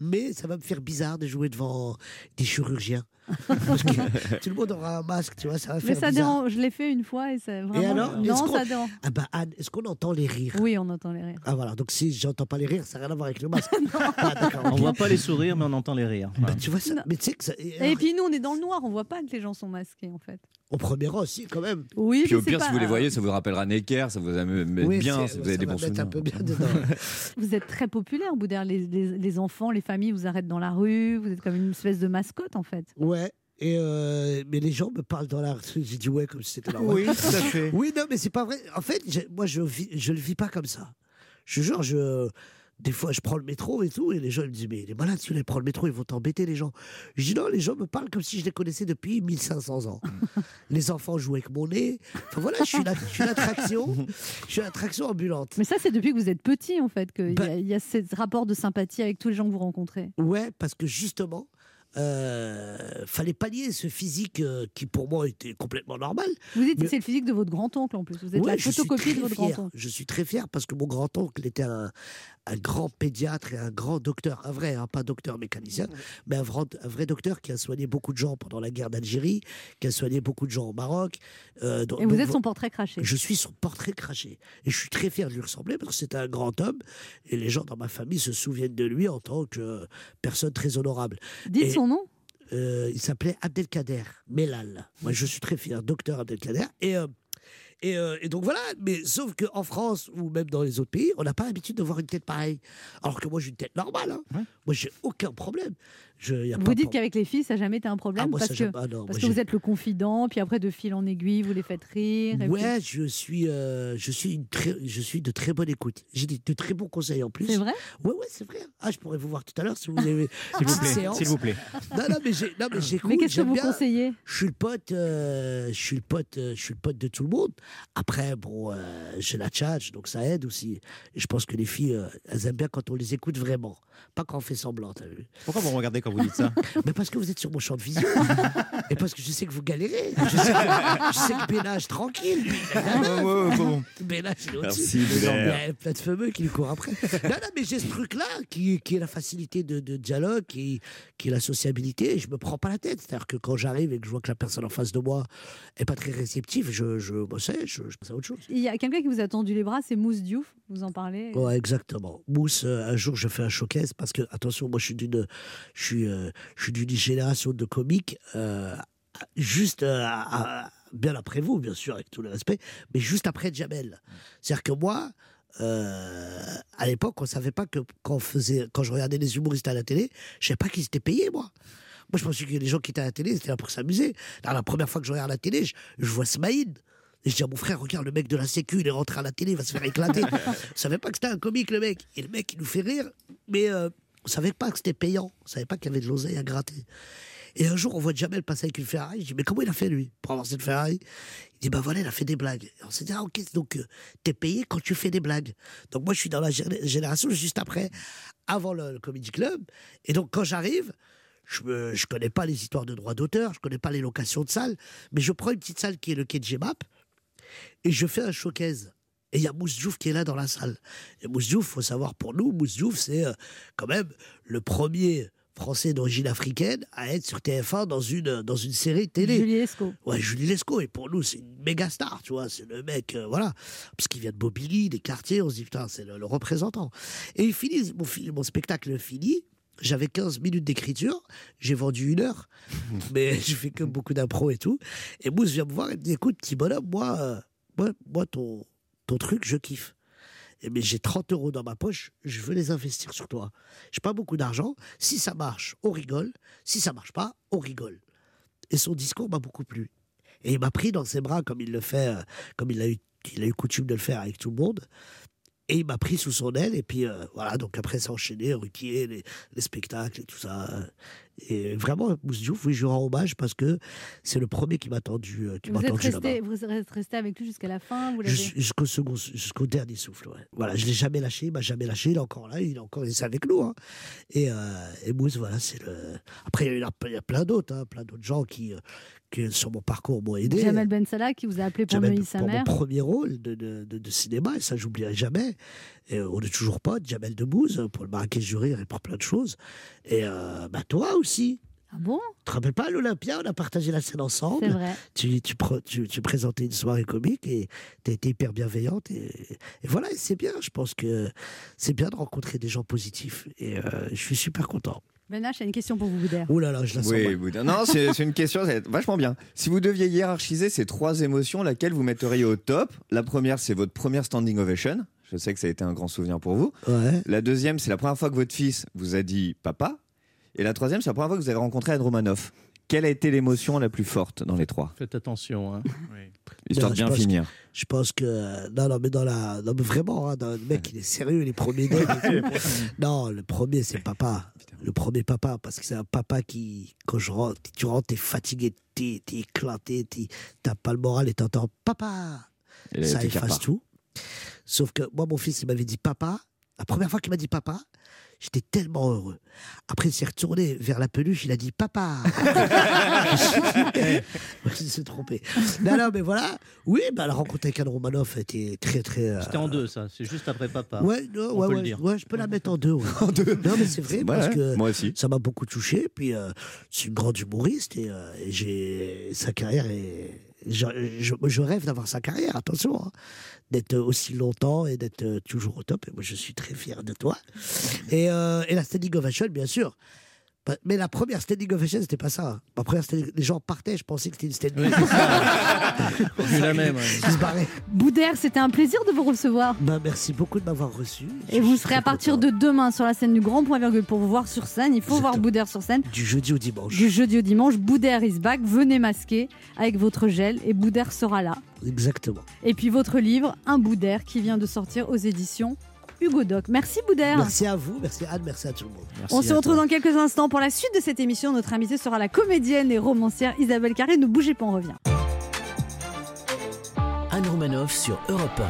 Mais ça va me faire bizarre de jouer devant des chirurgiens. Parce que tout le monde aura un masque, tu vois, ça va Mais faire ça bizarre. dérange, je l'ai fait une fois et ça vraiment. Et alors non, ça dérange. Ah bah Anne, est-ce qu'on entend les rires? Oui, on entend les rires. Ah voilà, donc si j'entends pas les rires, ça n'a rien à voir avec le masque. Ah, d'accord, On ok. voit pas les sourires, mais on entend les rires. Voilà. Tu vois ça Mais tu sais que ça. Et puis nous, on est dans le noir, on voit pas que les gens sont masqués en fait. Au premier rang aussi, quand même. Oui, Puis mais au c'est pire, pas- si vous les voyez, ça vous rappellera Necker, ça vous amène Oui, bien, c'est- si vous avez ça des va bons mettre souvenirs. un peu bien dedans. Vous êtes très populaire, Boudère. Les, les- les enfants, les familles vous arrêtent dans la rue. Vous êtes comme une espèce de mascotte en fait. Ouais. Et euh, mais les gens me parlent dans la rue. J'ai dit ouais comme si c'était normal. Oui, tout à fait. Oui, non, mais c'est pas vrai. En fait, moi, je vis, je le vis pas comme ça. Je jure, je. Des fois, je prends le métro et tout, et les gens ils me disent Mais il est malade, si tu les prends le métro, ils vont t'embêter, les gens. Je dis Non, les gens me parlent comme si je les connaissais depuis 1500 ans. les enfants jouent avec mon nez. Enfin voilà, je suis la- je suis l'attraction. Je suis l'attraction ambulante. Mais ça, c'est depuis que vous êtes petit en fait qu'il Bah y, a- il y a ce rapport de sympathie avec tous les gens que vous rencontrez. Ouais, parce que justement, euh, fallait pallier ce physique euh, qui pour moi était complètement normal. Vous dites Mais- c'est le physique de votre grand-oncle en plus. Vous êtes Ouais, la photocopie de votre grand-oncle. Je suis très fier parce que mon grand-oncle était un, un grand pédiatre et un grand docteur, un vrai, hein, pas docteur mécanicien, mais un vrai, un vrai docteur qui a soigné beaucoup de gens pendant la guerre d'Algérie, qui a soigné beaucoup de gens au Maroc. euh, donc- Et vous donc, êtes son portrait craché. Je suis son portrait craché. Et je suis très fier de lui ressembler parce que c'était un grand homme. Et les gens dans ma famille se souviennent de lui en tant que personne très honorable. Dites Et- son nom? euh, il s'appelait Abdelkader Melal. Moi, je suis très fier, docteur Abdelkader. Et, euh, et, euh, et donc voilà, mais sauf qu'en France ou même dans les autres pays, on n'a pas l'habitude de voir une tête pareille. Alors que moi, j'ai une tête normale. hein. Moi, j'ai aucun problème. Je, y a Vous pas dites pour- qu'avec les filles, ça n'a jamais été un problème Ah, moi, parce, que, ah, non, parce moi, que vous êtes le confident, puis après de fil en aiguille, vous les faites rire. et Ouais, puis- je suis, euh, je suis une très, je suis de très bonne écoute. J'ai des- de très bons conseils en plus. C'est vrai? Ouais, ouais, c'est vrai. Ah, je pourrais vous voir tout à l'heure si vous avez S'il vous plaît, séance. s'il vous plaît. Non, non, mais j'ai, non, mais j'écoute. Mais qu'est-ce que vous bien. conseillez? Je suis le pote, euh, je suis le pote, euh, je suis le pote de tout le monde. Après, bon, euh, j'ai la tchatch, donc ça aide aussi. Et je pense que les filles, euh, elles aiment bien quand on les écoute vraiment, pas quand on fait semblant. t'as vu Pourquoi vous regardez quand vous dites ça? Mais parce que vous êtes sur mon champ de vision. Et parce que je sais que vous galérez. Je sais que, je sais que Bénage, tranquille. Bénage, il est au-dessus. Il y a plein de fameux qui lui courent après. Non, non, mais j'ai ce truc-là qui, qui est la facilité de, de dialogue, qui, qui est la sociabilité. Et je me prends pas la tête. C'est-à-dire que quand j'arrive et que je vois que la personne en face de moi est pas très réceptive, je, je, moi, ça y est, je, je passe à autre chose. Il y a quelqu'un qui vous a tendu les bras, c'est Mousse Diouf. Vous en parlez? Ouais, exactement. Mousse, euh, un jour, je fais un showcase parce que, attention, moi, je suis d'une, je suis, euh, je suis d'une génération de comiques, euh, juste euh, à- à- bien après vous, bien sûr, avec tout le respect, mais juste après Jamel. C'est-à-dire que moi, euh, à l'époque, on savait pas que quand on faisait, quand je regardais les humoristes à la télé, je savais pas qu'ils étaient payés, moi. Moi, je pensais que les gens qui étaient à la télé, c'était là pour s'amuser. La première fois que je regarde la télé, je, je vois Smaïd. Et je dis à mon frère, regarde, le mec de la Sécu, il est rentré à la télé, il va se faire éclater. on savait pas que c'était un comique, le mec. Et le mec, il nous fait rire, mais euh, on savait pas que c'était payant. On savait pas qu'il y avait de l'oseille à gratter. Et un jour, on voit Jamel passer avec une Ferrari. Je dis, mais comment il a fait, lui, pour avoir cette Ferrari? Il dit, bah voilà, il a fait des blagues. On s'est dit, ah, ok, donc euh, t'es payé quand tu fais des blagues. Donc moi, je suis dans la gé- génération juste après, avant le, Comedy Club. Et donc, quand j'arrive, je ne je connais pas les histoires de droits d'auteur, je connais pas les locations de salles, mais je prends une petite salle qui est le quai de Gemap et je fais un showcase. Et il y a Mousse Diouf qui est là dans la salle. Et Mousse Diouf, faut savoir pour nous, Mousse Diouf, c'est euh, quand même le premier français d'origine africaine à être sur TF1 dans une, dans une série télé. Julie Lescaut. Ouais, Julie Lescaut. Et pour nous, c'est une méga star, tu vois. C'est le mec, euh, voilà. Parce qu'il vient de Bobigny, des quartiers. On se dit, putain, c'est le, le représentant. Et il finit, mon, mon spectacle finit. J'avais 15 minutes d'écriture. J'ai vendu une heure. mais je fais que beaucoup d'impro et tout. Et Mousse vient me voir et me dit, écoute, petit bonhomme, moi, euh, moi, moi ton, truc, je kiffe. Eh bien, j'ai 30 euros dans ma poche, je veux les investir sur toi. J'ai pas beaucoup d'argent. Si ça marche, on rigole. Si ça marche pas, on rigole. Et son discours m'a beaucoup plu. Et il m'a pris dans ses bras comme il le fait, euh, comme il a eu, a coutume de le faire avec tout le monde. Et il m'a pris sous son aile, et puis euh, voilà, donc après ça enchaîné, Ruquier, les, les spectacles et tout ça. Et vraiment, Mousse Diouf, oui, je rends hommage parce que c'est le premier qui m'a tendu, euh, qui Vous êtes, resté, vous êtes resté avec lui jusqu'à la fin Jusqu'au second, jusqu'au dernier souffle. Ouais. Voilà, je l'ai jamais lâché, il m'a jamais lâché, il est encore là, il est encore il est avec nous. hein. Et, euh, et Mousse, voilà, c'est le. Après, il y a, il y a plein d'autres, hein, plein d'autres gens qui, euh, qui sur mon parcours m'ont aidé. Jamel Ben Salah qui vous a appelé pour Jamel, sa pour mon premier rôle de, de, de- de cinéma, et ça j'oublierai jamais. Et euh, on est toujours potes, Jamel Debbouze, pour le Marrakech du Rire et pour plein de choses. Et euh, bah, toi aussi. Ah bon? Tu te rappelles pas à l'Olympia, on a partagé la scène ensemble. C'est vrai. Tu, tu, pre- tu, tu présentais une soirée comique et tu as été hyper bienveillante. Et, et voilà, et c'est bien. Je pense que c'est bien de rencontrer des gens positifs. Et euh, je suis super content. Ben H, j'ai une question pour vous, Boudère. Ouh là là, je la sens Oui. Boudin. non, c'est c'est une question, c'est vachement bien. Si vous deviez hiérarchiser ces trois émotions, laquelle vous metteriez au top? La première, c'est votre première standing ovation. Je sais que ça a été un grand souvenir pour vous. Ouais. La deuxième, c'est la première fois que votre fils vous a dit papa. Et la troisième, c'est la première fois que vous avez rencontré Anne Romanoff. Quelle a été l'émotion la plus forte dans les trois? Faites attention. hein. Histoire Non, de bien finir. que- je pense que. Non, non, mais dans la. Non, mais vraiment, hein, dans- le mec, il est sérieux, les premiers dates. Non, le premier, c'est papa. Le premier papa, parce que c'est un papa qui, quand je rentre, tu rentres, t'es fatigué, t'es t'es éclaté, t'as pas le moral et t'entends papa. Et là, Ça efface tout. Sauf que moi, mon fils, il m'avait dit papa. La première fois qu'il m'a dit papa, j'étais tellement heureux. Après, il s'est retourné vers la peluche, il a dit papa. il s'est trompé. Non, non, mais voilà. Oui, bah, la rencontre avec Anne Romanoff a été très, très. euh, C'était en deux, ça. C'est juste après papa. Ouais, non, On ouais, peut le ouais, dire. ouais, je peux la mettre en deux. ouais. Non, mais c'est vrai Ouais, parce que moi aussi. ça m'a beaucoup touché. Puis euh, c'est une grande humoriste et, euh, et j'ai sa carrière est. Je, je- je rêve d'avoir sa carrière, attention, hein. d'être aussi longtemps et d'être toujours au top. Et moi, je suis très fier de toi. Et, euh, et la standing ovation, bien sûr. Pas- Mais la première standing ovation, c'était pas ça. Ma première standing- les gens partaient, je pensais que c'était une standing Oui, c'est la même. ouais. Boudère, c'était un plaisir de vous recevoir. Bah, merci beaucoup de m'avoir reçu. Et vous serez à partir de demain sur la scène du Grand Point Virgule pour vous voir sur scène. Il faut voir Boudère sur scène. Du jeudi au dimanche. Du jeudi au dimanche, Boudère is back. Venez masquer avec votre gel et Boudère sera là. Exactement. Et puis votre livre, Un Boudère, qui vient de sortir aux éditions Hugo Doc. Merci Boudère. Merci à vous, merci Anne, merci à tout le monde. On se retrouve dans quelques instants pour la suite de cette émission. Notre invitée sera la comédienne et romancière Isabelle Carré. Ne bougez pas, on revient. Anne Romanoff sur Europe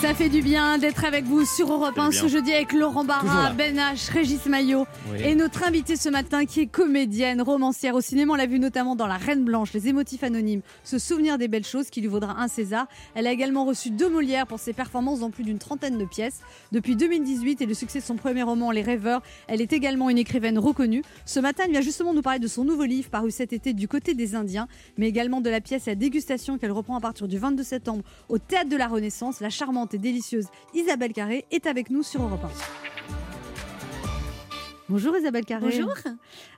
Ça fait du bien d'être avec vous sur Europe 1 bien. ce jeudi avec Laurent Barra. Ben H, Régis Maillot Oui. et notre invitée ce matin qui est comédienne, romancière au cinéma. On l'a vu notamment dans La Reine Blanche, Les émotifs anonymes, se souvenir des belles choses qui lui vaudra un César. Elle a également reçu deux Molières pour ses performances dans plus d'une trentaine de pièces. Depuis 2018 et le succès de son premier roman Les Rêveurs, elle est également une écrivaine reconnue. Ce matin, elle vient justement nous parler de son nouveau livre paru cet été du côté des Indiens, mais également de la pièce La dégustation qu'elle reprend à partir du 22 septembre au Théâtre de la Renaissance. La charmante et délicieuse Isabelle Carré est avec nous sur Europe 1. Bonjour Isabelle Carré. Bonjour.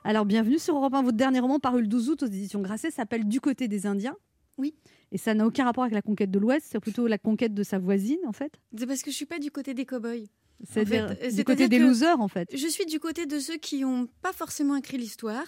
Alors bienvenue sur Europe 1. Votre dernier roman paru le 12 août aux éditions Grasset s'appelle Du côté des Indiens. Oui. Et ça n'a aucun rapport avec la conquête de l'Ouest, c'est plutôt la conquête de sa voisine en fait. C'est parce que je suis pas du côté des cow-boys. C'est-à-dire En fait, du côté des losers en fait. Je suis du côté de ceux qui n'ont pas forcément écrit l'histoire,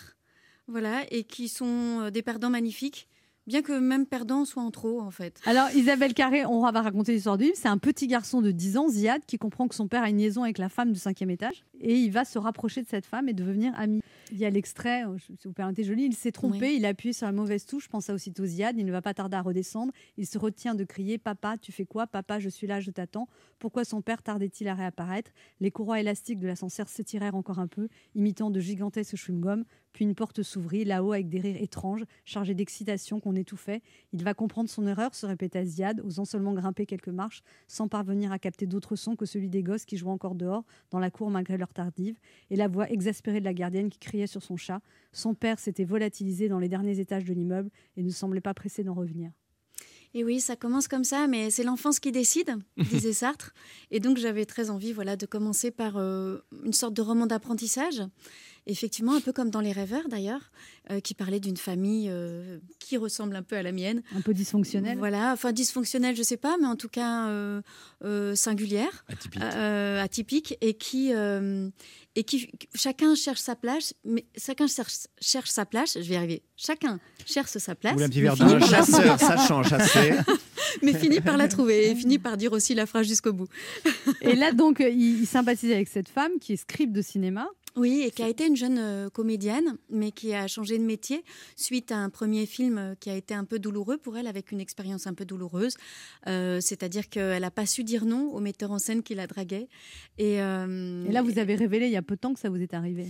voilà, et qui sont euh, des perdants magnifiques, bien que même perdants soient en trop, en fait. Alors Isabelle Carré, on va raconter l'histoire du livre. C'est un petit garçon de 10 ans, Ziad, qui comprend que son père a une liaison avec la femme du cinquième étage et il va se rapprocher de cette femme et devenir ami. Il y a l'extrait, euh, si vous permettez joli, il s'est trompé, Oui. il a appuyé sur la mauvaise touche, pense à aussitôt Ziad, il ne va pas tarder à redescendre, il se retient de crier Papa, tu fais quoi? Papa, je suis là, je t'attends. Pourquoi son père tardait-il à réapparaître? Les courroies élastiques de l'ascenseur s'étirèrent encore un peu, imitant de gigantesques chewing-gums, puis une porte s'ouvrit, là-haut avec des rires étranges, chargés d'excitation qu'on étouffait. Il va comprendre son erreur, se répéta Ziad, osant seulement grimper quelques marches, sans parvenir à capter d'autres sons que celui des gosses qui jouaient encore dehors, dans la cour malgré l'heure tardive, et la voix exaspérée de la gardienne qui criait sur son chat. Son père s'était volatilisé dans les derniers étages de l'immeuble et ne semblait pas pressé d'en revenir. Et oui, ça commence comme ça, mais c'est l'enfance qui décide, disait Sartre. Et donc j'avais très envie, voilà, de commencer par euh, une sorte de roman d'apprentissage. Effectivement, un peu comme dans Les Rêveurs d'ailleurs, euh, qui parlait d'une famille euh, qui ressemble un peu à la mienne. Un peu dysfonctionnelle. Voilà, enfin dysfonctionnelle, je sais pas, mais en tout cas euh, euh, singulière, Atypique. euh, atypique, et qui euh, et qui chacun cherche sa place, mais chacun cherche, cherche sa place. Je vais y arriver. Chacun cherche sa place. Voulez un petit mais verre la- Chasseur, sachant chasser. mais finit par la trouver et finit par dire aussi la phrase jusqu'au bout. Et là, donc, il, il sympathise avec cette femme qui est script de cinéma. Oui, et qui a été une jeune euh, comédienne, mais qui a changé de métier suite à un premier film euh, qui a été un peu douloureux pour elle, avec une expérience un peu douloureuse. Euh, C'est-à-dire qu'elle n'a pas su dire non au metteur en scène qui la draguait. Et, euh, Et là, vous avez révélé il y a peu de temps que ça vous est arrivé.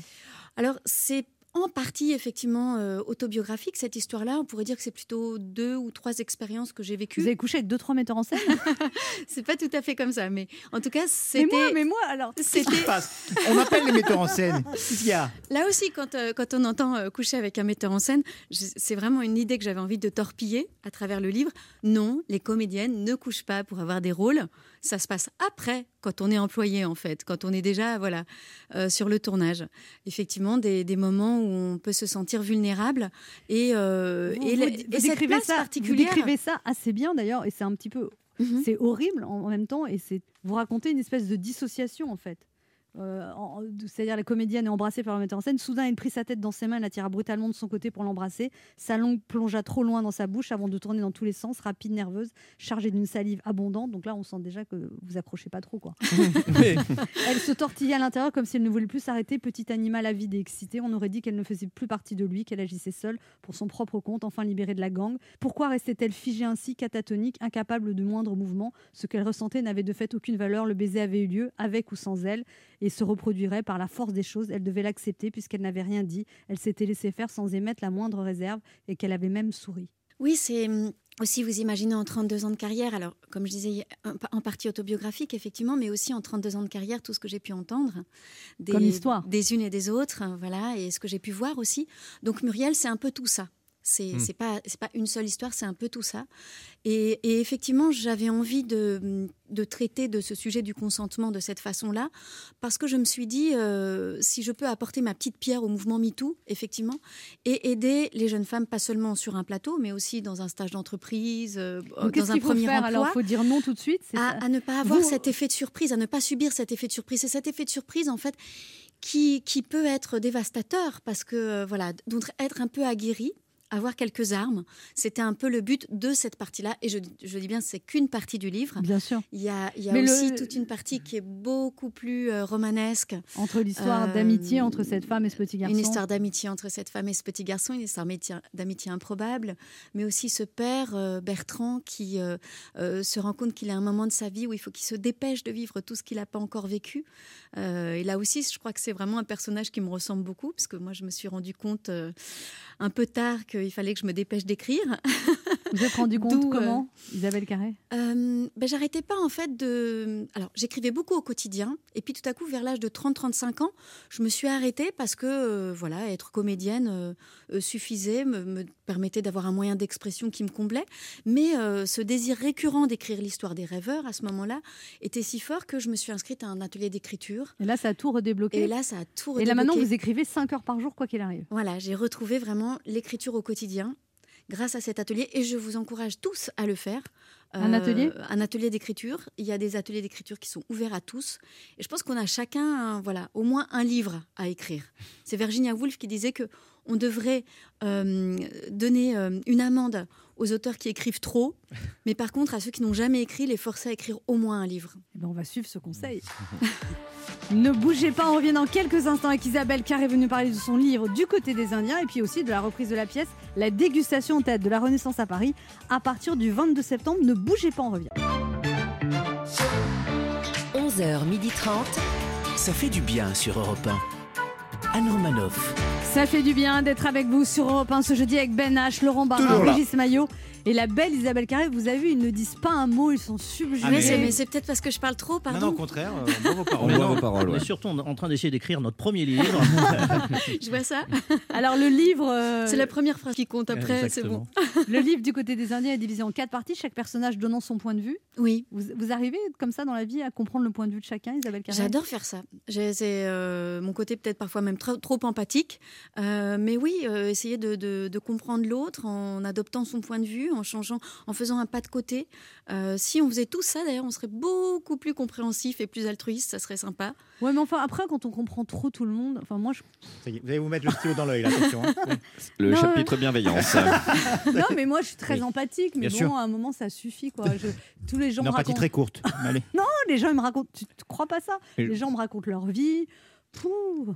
Alors, c'est en partie effectivement euh, autobiographique cette histoire-là. On pourrait dire que c'est plutôt deux ou trois expériences que j'ai vécues. Vous avez couché avec deux, trois metteurs en scène C'est pas tout à fait comme ça, mais en tout cas, Mais c'était. moi, mais moi, alors. Qu'est-ce qui se passe? On appelle les metteurs en scène. Là aussi, quand, euh, quand on entend euh, coucher avec un metteur en scène, c'est vraiment une idée que j'avais envie de torpiller à travers le livre. Non, les comédiennes ne couchent pas pour avoir des rôles. Ça se passe après, quand on est employé, en fait, quand on est déjà voilà, euh, sur le tournage. Effectivement, des, des moments où on peut se sentir vulnérable. Et, euh, Vous- et, vous et vous cette décrivez place ça, vous particulière. décrivez ça assez bien d'ailleurs, et c'est un petit peu, Mhm. c'est horrible en, en même temps, et c'est vous racontez une espèce de dissociation en fait. Euh, C'est-à-dire la comédienne est embrassée par le metteur en scène. Soudain, il prit sa tête dans ses mains, la tira brutalement de son côté pour l'embrasser. Sa langue plongea trop loin dans sa bouche avant de tourner dans tous les sens, rapide, nerveuse, chargée d'une salive abondante. Donc là, on sent déjà que vous accrochez pas trop, quoi. Elle se tortillait à l'intérieur comme si elle ne voulait plus s'arrêter. Petit animal avide et excité, on aurait dit qu'elle ne faisait plus partie de lui, qu'elle agissait seule pour son propre compte, enfin libérée de la gang. Pourquoi restait-elle figée ainsi, catatonique, incapable de moindre mouvement? Ce qu'elle ressentait n'avait de fait aucune valeur. Le baiser avait eu lieu, avec ou sans elle, et se reproduirait par la force des choses. Elle devait l'accepter puisqu'elle n'avait rien dit. Elle s'était laissée faire sans émettre la moindre réserve et qu'elle avait même souri. Oui, c'est hum, aussi, vous imaginez en 32 ans de carrière, alors comme je disais, en partie autobiographique, effectivement, mais aussi en 32 ans de carrière, tout ce que j'ai pu entendre. Des, Comme histoire. Des unes et des autres, voilà, et ce que j'ai pu voir aussi. Donc Muriel, c'est un peu tout ça. C'est c'est pas c'est pas une seule histoire, c'est un peu tout ça. Et, et effectivement, j'avais envie de, de traiter de ce sujet du consentement de cette façon-là, parce que je me suis dit, euh, si je peux apporter ma petite pierre au mouvement MeToo, effectivement, et aider les jeunes femmes, pas seulement sur un plateau, mais aussi dans un stage d'entreprise, euh, dans un premier faire emploi. alors faut dire non tout de suite à, ne pas avoir Vous- cet effet de surprise, à ne pas subir cet effet de surprise. C'est cet effet de surprise, en fait, qui, qui peut être dévastateur parce que, euh, voilà, donc être un peu aguerri, avoir quelques armes, c'était un peu le but de cette partie-là. Et je, je dis bien, c'est qu'une partie du livre. Bien sûr. Il y a, il y a Mais le- aussi toute une partie qui est beaucoup plus euh, romanesque. Entre l'histoire Euh, d'amitié entre cette femme et ce petit garçon. Une histoire d'amitié entre cette femme et ce petit garçon, une histoire d'amitié improbable, mais aussi ce père, euh, Bertrand, qui se rend compte qu'il a un moment de sa vie où il faut qu'il se dépêche de vivre tout ce qu'il n'a pas encore vécu. Et là aussi, je crois que c'est vraiment un personnage qui me ressemble beaucoup, parce que moi, je me suis rendu compte un peu tard qu'il fallait que je me dépêche d'écrire. Vous êtes rendu compte euh, comment, Isabelle Carré? Euh, ben, j'arrêtais pas en fait de. Alors j'écrivais beaucoup au quotidien et puis tout à coup vers l'âge de 30-35 ans, je me suis arrêtée parce que euh, voilà être comédienne suffisait, me, me permettait d'avoir un moyen d'expression qui me comblait, mais ce désir récurrent d'écrire l'histoire des rêveurs à ce moment-là était si fort que je me suis inscrite à un atelier d'écriture. Et là, ça a tout redébloqué. Et là, ça a tout Et là, maintenant, redébloqué. vous écrivez 5 heures par jour, quoi qu'il arrive. Voilà, j'ai retrouvé vraiment l'écriture au quotidien grâce à cet atelier et je vous encourage tous à le faire. Euh, Un atelier? Un atelier d'écriture. Il y a des ateliers d'écriture qui sont ouverts à tous. Et je pense qu'on a chacun, un- voilà, au moins un livre à écrire. C'est Virginia Woolf qui disait que on devrait euh, donner euh, une amende aux auteurs qui écrivent trop, mais par contre à ceux qui n'ont jamais écrit, les forcer à écrire au moins un livre. Eh ben, on va suivre ce conseil. ne bougez pas, on revient dans quelques instants avec Isabelle Carré venue parler de son livre Du côté des Indiens et puis aussi de la reprise de la pièce La dégustation en tête de la Renaissance à Paris à partir du 22 septembre. Ne bougez pas, on revient. 11h30. Ça fait du bien sur Europe 1. Anne Romanoff. Ça fait du bien d'être avec vous sur Europe 1 ce jeudi avec Ben H, Laurent Barra. Régis Maillot et la belle Isabelle Carré. Vous avez vu, ils ne disent pas un mot, ils sont subjugués. Ah, mais c'est peut-être parce que je parle trop, pardon. Non, non, au contraire, euh, on boit vos paroles. Mais non, vos paroles, ouais. est surtout en en train d'essayer d'écrire notre premier livre. je vois ça. Alors le livre, euh, C'est la première phrase qui compte après, c'est bon. Exactement. le livre du côté des Indiens est divisé en quatre parties, chaque personnage donnant son point de vue. Oui. Vous, vous arrivez comme ça dans la vie à comprendre le point de vue de chacun, Isabelle Carré? J'adore faire ça. J'ai- C'est euh, mon côté peut-être parfois même trop, trop empathique. Euh, mais oui, euh, essayer de, de- de comprendre l'autre en adoptant son point de vue, en changeant, en faisant un pas de côté. Euh, si on faisait tout ça, d'ailleurs, on serait beaucoup plus compréhensif et plus altruiste. Ça serait sympa. Ouais, mais enfin, après, quand on comprend trop tout le monde, enfin, moi, je. Ça y est, vous allez vous mettre le stylo dans l'œil, là, attention. hein. Le Non, chapitre bienveillance. non, mais moi, je suis très Oui. empathique, mais Bien bon, sûr. à un moment, ça suffit, quoi. Je- Tous les gens Une empathie racontent. très courte. Allez. Non, les gens, ils me racontent. Tu, tu crois pas ça? Les gens me racontent leur vie. Pouh.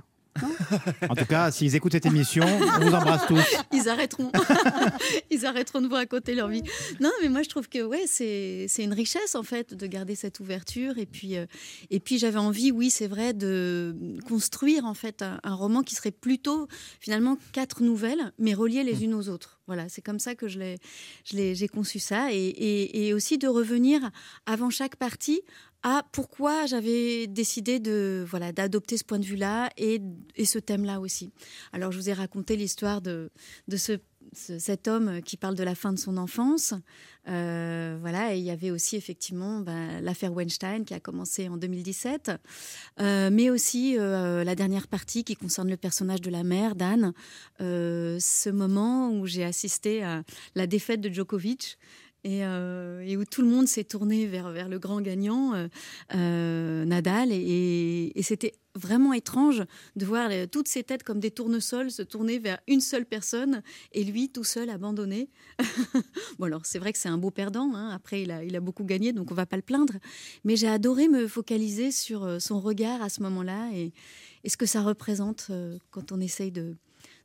En tout cas, s'ils écoutent cette émission, on vous embrasse tous. Ils arrêteront. Ils arrêteront de à côté leur vie. Non, mais moi je trouve que ouais, c'est c'est une richesse en fait de garder cette ouverture. Et puis euh, et puis j'avais envie, oui, c'est vrai, de construire en fait un, un roman qui serait plutôt finalement quatre nouvelles, mais reliées les unes aux autres. Voilà, c'est comme ça que j'ai conçu ça, et, et- aussi de revenir avant chaque partie à pourquoi j'avais décidé voilà d'adopter ce point de vue-là et, et ce thème-là aussi. Alors je vous ai raconté l'histoire de, de ce, ce- cet homme qui parle de la fin de son enfance. Euh, voilà, il y avait aussi effectivement ben, l'affaire Weinstein qui a commencé en 2017, Euh, mais aussi euh, la dernière partie qui concerne le personnage de la mère d'Anne, Euh, ce moment où j'ai assisté à la défaite de Djokovic. Et, euh, et où tout le monde s'est tourné vers, le grand gagnant, euh, euh, Nadal. Et, c'était vraiment étrange de voir toutes ces têtes comme des tournesols se tourner vers une seule personne et lui tout seul abandonné. bon, alors c'est vrai que c'est un beau perdant. hein. Après, il a, beaucoup gagné, donc on va pas le plaindre. Mais j'ai adoré me focaliser sur son regard à ce moment-là et, et ce que ça représente quand on essaye de,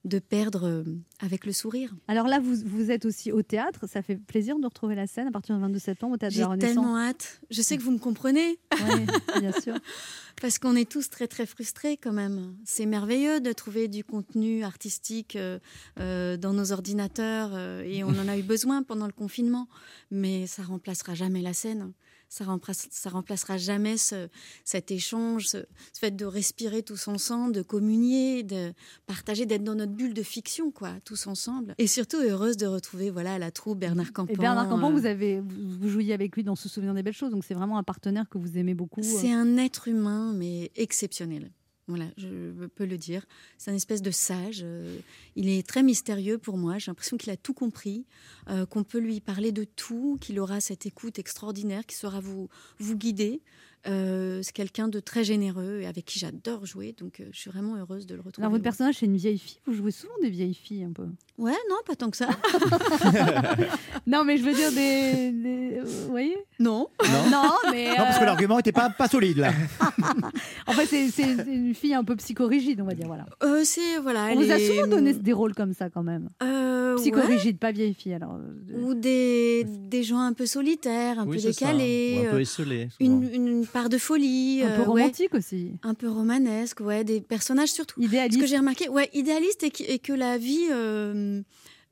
de perdre euh, avec le sourire. Alors là, vous, vous êtes aussi au théâtre. Ça fait plaisir de retrouver la scène à partir du 22 septembre au théâtre de J'ai la Renaissance. tellement hâte. Je sais que vous me comprenez. Oui, bien sûr. Parce qu'on est tous très très frustrés quand même. C'est merveilleux de trouver du contenu artistique euh, euh, dans nos ordinateurs euh, et on en a eu besoin pendant le confinement, mais ça remplacera jamais la scène. Ça, remplace- ça remplacera jamais ce- cet échange, ce, ce fait de respirer tous ensemble, de communier, de partager, d'être dans notre bulle de fiction, quoi, tous ensemble. Et surtout heureuse de retrouver voilà la troupe Bernard Campan. Et Bernard Campan, euh, vous, avez, vous, jouiez avec lui dans Se souvenir des belles choses, donc c'est vraiment un partenaire que vous aimez beaucoup. euh. C'est un être humain, mais exceptionnel. Voilà, je peux le dire. C'est un espèce de sage. euh, Il est très mystérieux pour moi. J'ai l'impression qu'il a tout compris, euh, qu'on peut lui parler de tout, qu'il aura cette écoute extraordinaire, qui saura vous, vous guider. Euh, c'est quelqu'un de très généreux et avec qui j'adore jouer. Donc, euh, je suis vraiment heureuse de le retrouver. Alors, votre personnage, c'est une vieille fille. Vous jouez souvent des vieilles filles, un peu. Ouais, non, pas tant que ça. non, mais je veux dire des. des- Vous voyez? Non. Non, mais. Non, parce que euh, l'argument n'était pas, pas solide, là. En fait, c'est- une fille un peu psychorigide, on va dire. Voilà. Euh, c'est voilà. On vous a souvent donné des rôles comme ça, quand même. Euh, ouais. Psychorigide, pas vieille fille. Alors, Ou des, des gens un peu solitaires, un Oui, peu décalés. Ou un peu esselés, souvent. Une, une part de folie. un peu euh, ouais. romantique aussi. Un peu romanesque, ouais, des personnages surtout. Idéaliste. Ce que j'ai remarqué, ouais, idéaliste et, qui- et que la vie euh,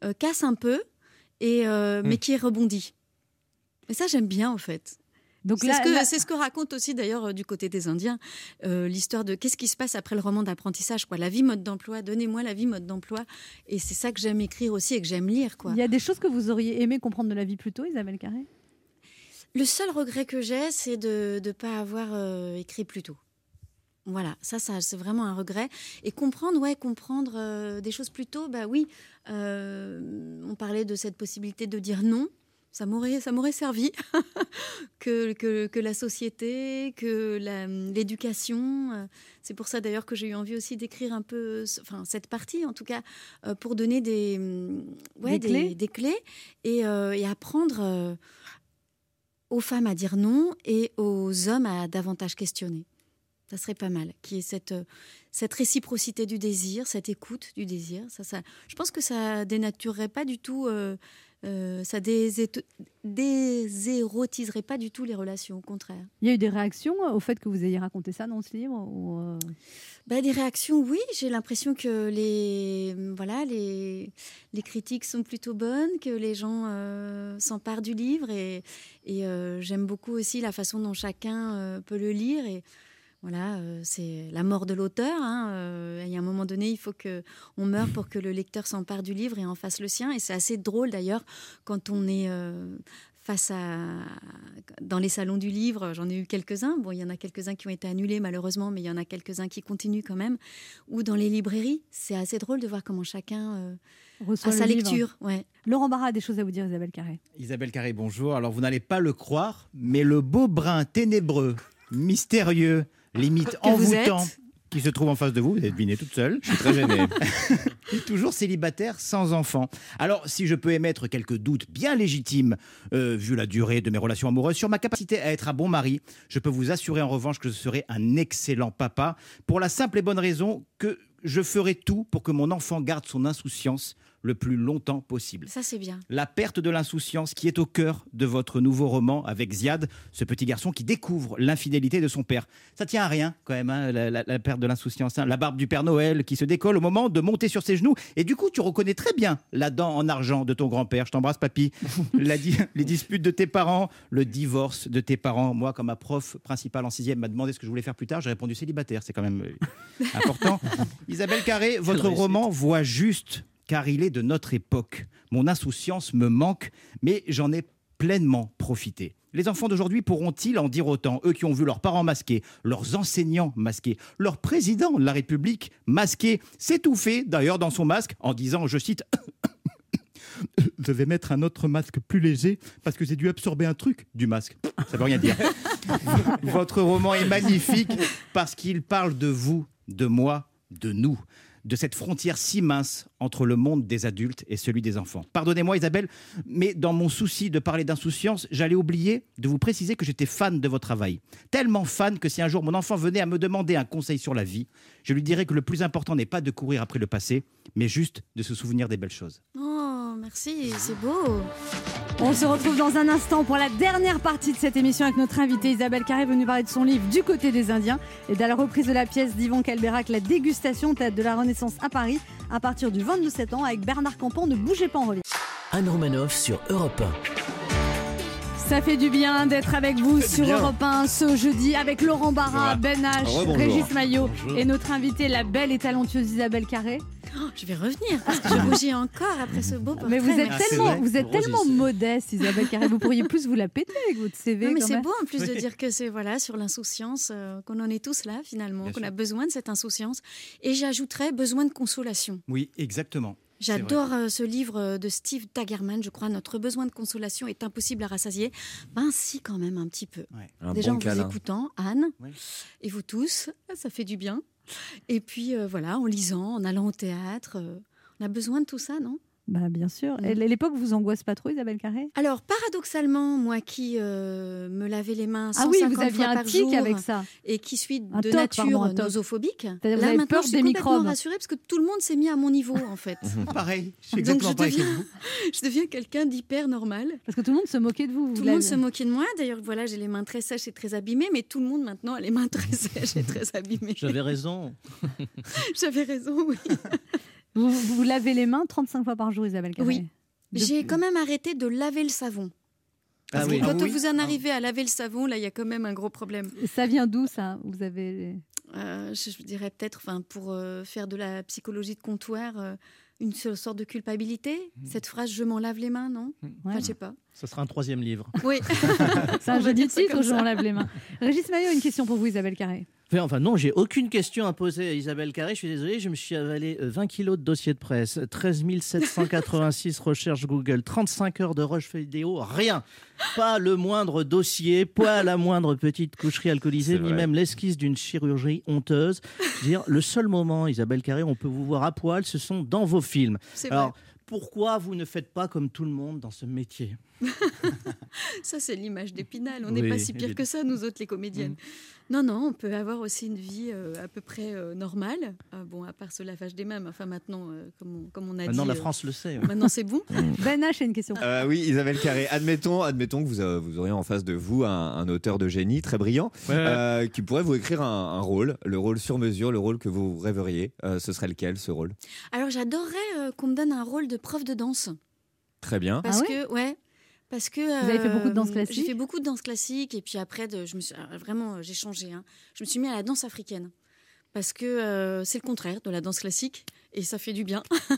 euh, casse un peu, et, euh, Hmm. mais qui rebondit. Et ça, j'aime bien en fait. Donc c'est là- ce, que- là- c'est ce que raconte aussi d'ailleurs du côté des Indiens, euh, l'histoire de qu'est-ce qui se passe après le roman d'apprentissage, quoi. La vie mode d'emploi, donnez-moi la vie mode d'emploi. Et c'est ça que j'aime écrire aussi et que j'aime lire, quoi. Il y a des choses que vous auriez aimé comprendre de la vie plus tôt, Isabelle Carré? Le seul regret que j'ai, c'est de ne pas avoir euh, écrit plus tôt. Voilà, ça, ça c'est vraiment un regret. Et comprendre, ouais, comprendre euh, des choses plus tôt, bah oui. euh, on parlait de cette possibilité de dire non. Ça m'aurait, ça m'aurait servi que, que, que la société, que l'éducation. C'est pour ça d'ailleurs que j'ai eu envie aussi d'écrire un peu, enfin cette partie en tout cas, pour donner des, hum, ouais, Des des, clés des clés et, et apprendre aux femmes à dire non et aux hommes à davantage questionner. Ça serait pas mal, qui est cette, euh, cette réciprocité du désir, cette écoute du désir. Ça, ça, je pense que ça dénaturerait pas du tout, euh, euh, ça désérotiserait pas du tout les relations, au contraire. Il y a eu des réactions au fait que vous ayez raconté ça dans ce livre ou, euh, Bah, des réactions, oui. J'ai l'impression que les, voilà, les, les critiques sont plutôt bonnes, que les gens euh, s'emparent du livre. Et, et j'aime beaucoup aussi la façon dont chacun peut le lire. Et voilà, euh, c'est la mort de l'auteur. hein. Euh, Il y a un moment donné, il faut que on meure pour que le lecteur s'empare du livre et en fasse le sien. Et c'est assez drôle d'ailleurs quand on est euh, face à dans les salons du livre, j'en ai eu quelques-uns. Bon, il y en a quelques-uns qui ont été annulés malheureusement, mais il y en a quelques-uns qui continuent quand même. Ou dans les librairies, c'est assez drôle de voir comment chacun euh, Reçoit a sa livre. lecture. Ouais. Laurent Barra a des choses à vous dire, Isabelle Carré. Isabelle Carré, bonjour. Alors vous n'allez pas le croire, mais le beau brun ténébreux, mystérieux, limite Que vous envoûtant, qui se trouve en face de vous, vous avez deviné toute seule. Je suis très gêné. toujours célibataire sans enfant. Alors, si je peux émettre quelques doutes bien légitimes, euh, vu la durée de mes relations amoureuses, sur ma capacité à être un bon mari, je peux vous assurer en revanche que je serai un excellent papa, pour la simple et bonne raison que je ferai tout pour que mon enfant garde son insouciance le plus longtemps possible. Ça, c'est bien. La perte de l'insouciance qui est au cœur de votre nouveau roman avec Ziad, ce petit garçon qui découvre l'infidélité de son père. Ça tient à rien quand même, hein, la, la- la perte de l'insouciance. hein. La barbe du Père Noël qui se décolle au moment de monter sur ses genoux. Et du coup, tu reconnais très bien la dent en argent de ton grand-père. Je t'embrasse, papy. La di- les disputes de tes parents, le divorce de tes parents. Moi, comme ma prof principale en sixième m'a demandé ce que je voulais faire plus tard, j'ai répondu célibataire. C'est quand même euh, important. Isabelle Carré, votre roman voit juste car il est de notre époque. Mon insouciance me manque, mais j'en ai pleinement profité. Les enfants d'aujourd'hui pourront-ils en dire autant Eux qui ont vu leurs parents masqués, leurs enseignants masqués, leur président de la République masqué, s'étouffer d'ailleurs dans son masque en disant, je cite, je vais mettre un autre masque plus léger parce que j'ai dû absorber un truc du masque. Ça veut rien dire. Votre roman est magnifique parce qu'il parle de vous, de moi, de nous, de cette frontière si mince entre le monde des adultes et celui des enfants. Pardonnez-moi Isabelle, mais dans mon souci de parler d'insouciance, j'allais oublier de vous préciser que j'étais fan de votre travail. Tellement fan que si un jour mon enfant venait à me demander un conseil sur la vie, je lui dirais que le plus important n'est pas de courir après le passé, mais juste de se souvenir des belles choses. Oh, merci, c'est beau. On se retrouve dans un instant pour la dernière partie de cette émission avec notre invitée Isabelle Carré venue parler de son livre Du côté des Indiens et de la reprise de la pièce d'Yvan Calberac, La dégustation tête de la Renaissance à Paris à partir du 22 septembre avec Bernard Campan. Ne bougez pas, on revient. Anne Romanoff sur Europe Ça fait du bien d'être avec vous sur bien. Europe 1 ce jeudi avec Laurent Barra, Voilà. Ben H, Rebonjour. Régis Maillot Bonjour. et notre invitée, la belle et talentueuse Isabelle Carré. Oh, je vais revenir parce que je rougis encore après ce beau portrait. Mais vous êtes Merci. tellement, vous êtes tellement modeste, Isabelle Carré. Vous pourriez plus vous la péter avec votre CV. Non, mais c'est beau en plus de dire que c'est voilà sur l'insouciance euh, qu'on en est tous là finalement, qu'on a besoin de cette insouciance. Et j'ajouterais besoin de consolation. Oui, exactement. J'adore euh, ce livre euh, de Steve Tagerman, je crois. Notre besoin de consolation est impossible à rassasier. Ben si, quand même, un petit peu. Un Déjà bon en câlin. vous écoutant, Anne, et vous tous, ça fait du bien. Et puis euh, voilà, en lisant, en allant au théâtre, euh, on a besoin de tout ça, non? Bah, bien sûr. Et l'époque vous angoisse pas trop, Isabelle Carré? Alors, paradoxalement, moi qui euh, me lavais les mains Ah oui, 150 vous aviez fois un par tic jour avec ça. et qui suis Un de toc, nature pardon, nosophobique, C'est-à-dire vous là avez maintenant, peur je suis des complètement microbes. rassurée parce que tout le monde s'est mis à mon niveau, en fait. Pareil, je suis Donc exactement je pareil que deviens, vous. je deviens quelqu'un d'hyper normal. Parce que tout le monde se moquait de vous. vous Tout le monde se moquait de moi. D'ailleurs, voilà, j'ai les mains très sèches et très abîmées, mais tout le monde maintenant a les mains très sèches et très abîmées. J'avais raison. J'avais raison, oui. Vous, vous lavez les mains 35 fois par jour, Isabelle Carré. Oui. J'ai quand même arrêté de laver le savon. Ah Parce oui. que quand Ah oui. vous en arrivez à laver le savon, là, il y a quand même un gros problème. Ça vient d'où ça? Vous avez. Euh, je, je dirais peut-être, enfin, pour euh, faire de la psychologie de comptoir, euh, une seule sorte de culpabilité. Cette phrase, je m'en lave les mains, non? Enfin, Je sais pas. Ce sera un troisième livre. Oui. C'est un ça titre, je ça. m'en lave les mains. Régis Maillot, une question pour vous, Isabelle Carré. Enfin, non, j'ai aucune question à poser à Isabelle Carré. Je suis désolé, je me suis avalé euh, 20 kilos de dossiers de presse, 13 786 recherches Google, 35 heures de rush vidéo, rien. Pas le moindre dossier, pas la moindre petite coucherie alcoolisée, ni même l'esquisse d'une chirurgie honteuse. Je veux dire, le seul moment, Isabelle Carré, on peut vous voir à poil, ce sont dans vos films. C'est Alors, vrai. pourquoi vous ne faites pas comme tout le monde dans ce métier? Ça, c'est l'image d'Épinal. On n'est Oui, pas si pire évidemment. que ça, nous autres, les comédiennes. Non, non, on peut avoir aussi une vie euh, à peu près euh, normale. Ah, bon, à part ce lavage des mains, mais enfin maintenant, euh, comme, on, comme on a Maintenant, dit. la euh, France le sait. Maintenant, c'est bon. Ben H a une question. Euh, oui, Isabelle Carré. Admettons, admettons que vous, euh, vous auriez en face de vous un, un auteur de génie très brillant Ouais. euh, qui pourrait vous écrire un, un rôle, le rôle sur mesure, le rôle que vous rêveriez. Euh, ce serait lequel, ce rôle? Alors, j'adorerais euh, qu'on me donne un rôle de prof de danse. Très bien. Parce que, ouais. Parce que Vous avez fait beaucoup de danse euh, classique J'ai fait beaucoup de danse classique et puis après, de, je me suis, alors, vraiment, euh, j'ai changé. hein. Je me suis mis à la danse africaine parce que euh, c'est le contraire de la danse classique et ça fait du bien.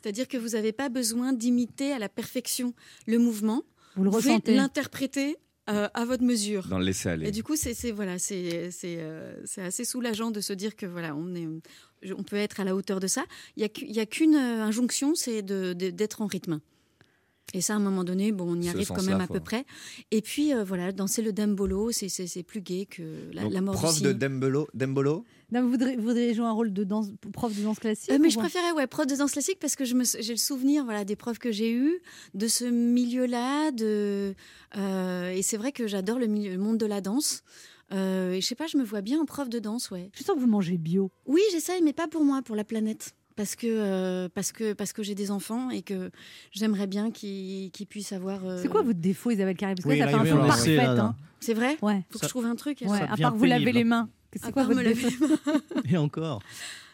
C'est-à-dire que vous n'avez pas besoin d'imiter à la perfection le mouvement. Vous le pouvez ressentez. l'interpréter euh, à votre mesure. Dans le laisser aller. Et du coup, c'est c'est- voilà, c'est c'est euh, c'est assez soulageant de se dire que voilà, on est on peut être à la hauteur de ça. Il y a y qu'une euh, injonction, c'est de- de- d'être en rythme. Et ça, à un moment donné, bon, on y Ce arrive quand même à faut- peu près. Et puis euh, voilà, danser le dembolo, c'est- plus gai que la, Donc, la mort prof de. Dembolo, Dembolo Non, vous voudriez, vous voudriez jouer un rôle de danse, prof de danse classique Euh, mais je préférais ouais, prof de danse classique parce que je me sou- j'ai le souvenir voilà, des profs que j'ai eus, de ce milieu-là. De, euh, et c'est vrai que j'adore le, monde de la danse. Euh, et je sais pas, je me vois bien en prof de danse, ouais. Je sens que vous mangez bio. Oui, j'essaye, mais pas pour moi, pour la planète. Parce que, euh, parce que, parce que j'ai des enfants et que j'aimerais bien qu'ils puissent avoir. euh, C'est quoi votre défaut, Isabelle Carré? Parce que Oui, là, ça là, fait il un là, là. hein. C'est vrai? Ouais. Faut que je trouve un truc. Ouais, à part vous laver les mains. C'est À quoi part votre me laver défaut? les mains. Et encore.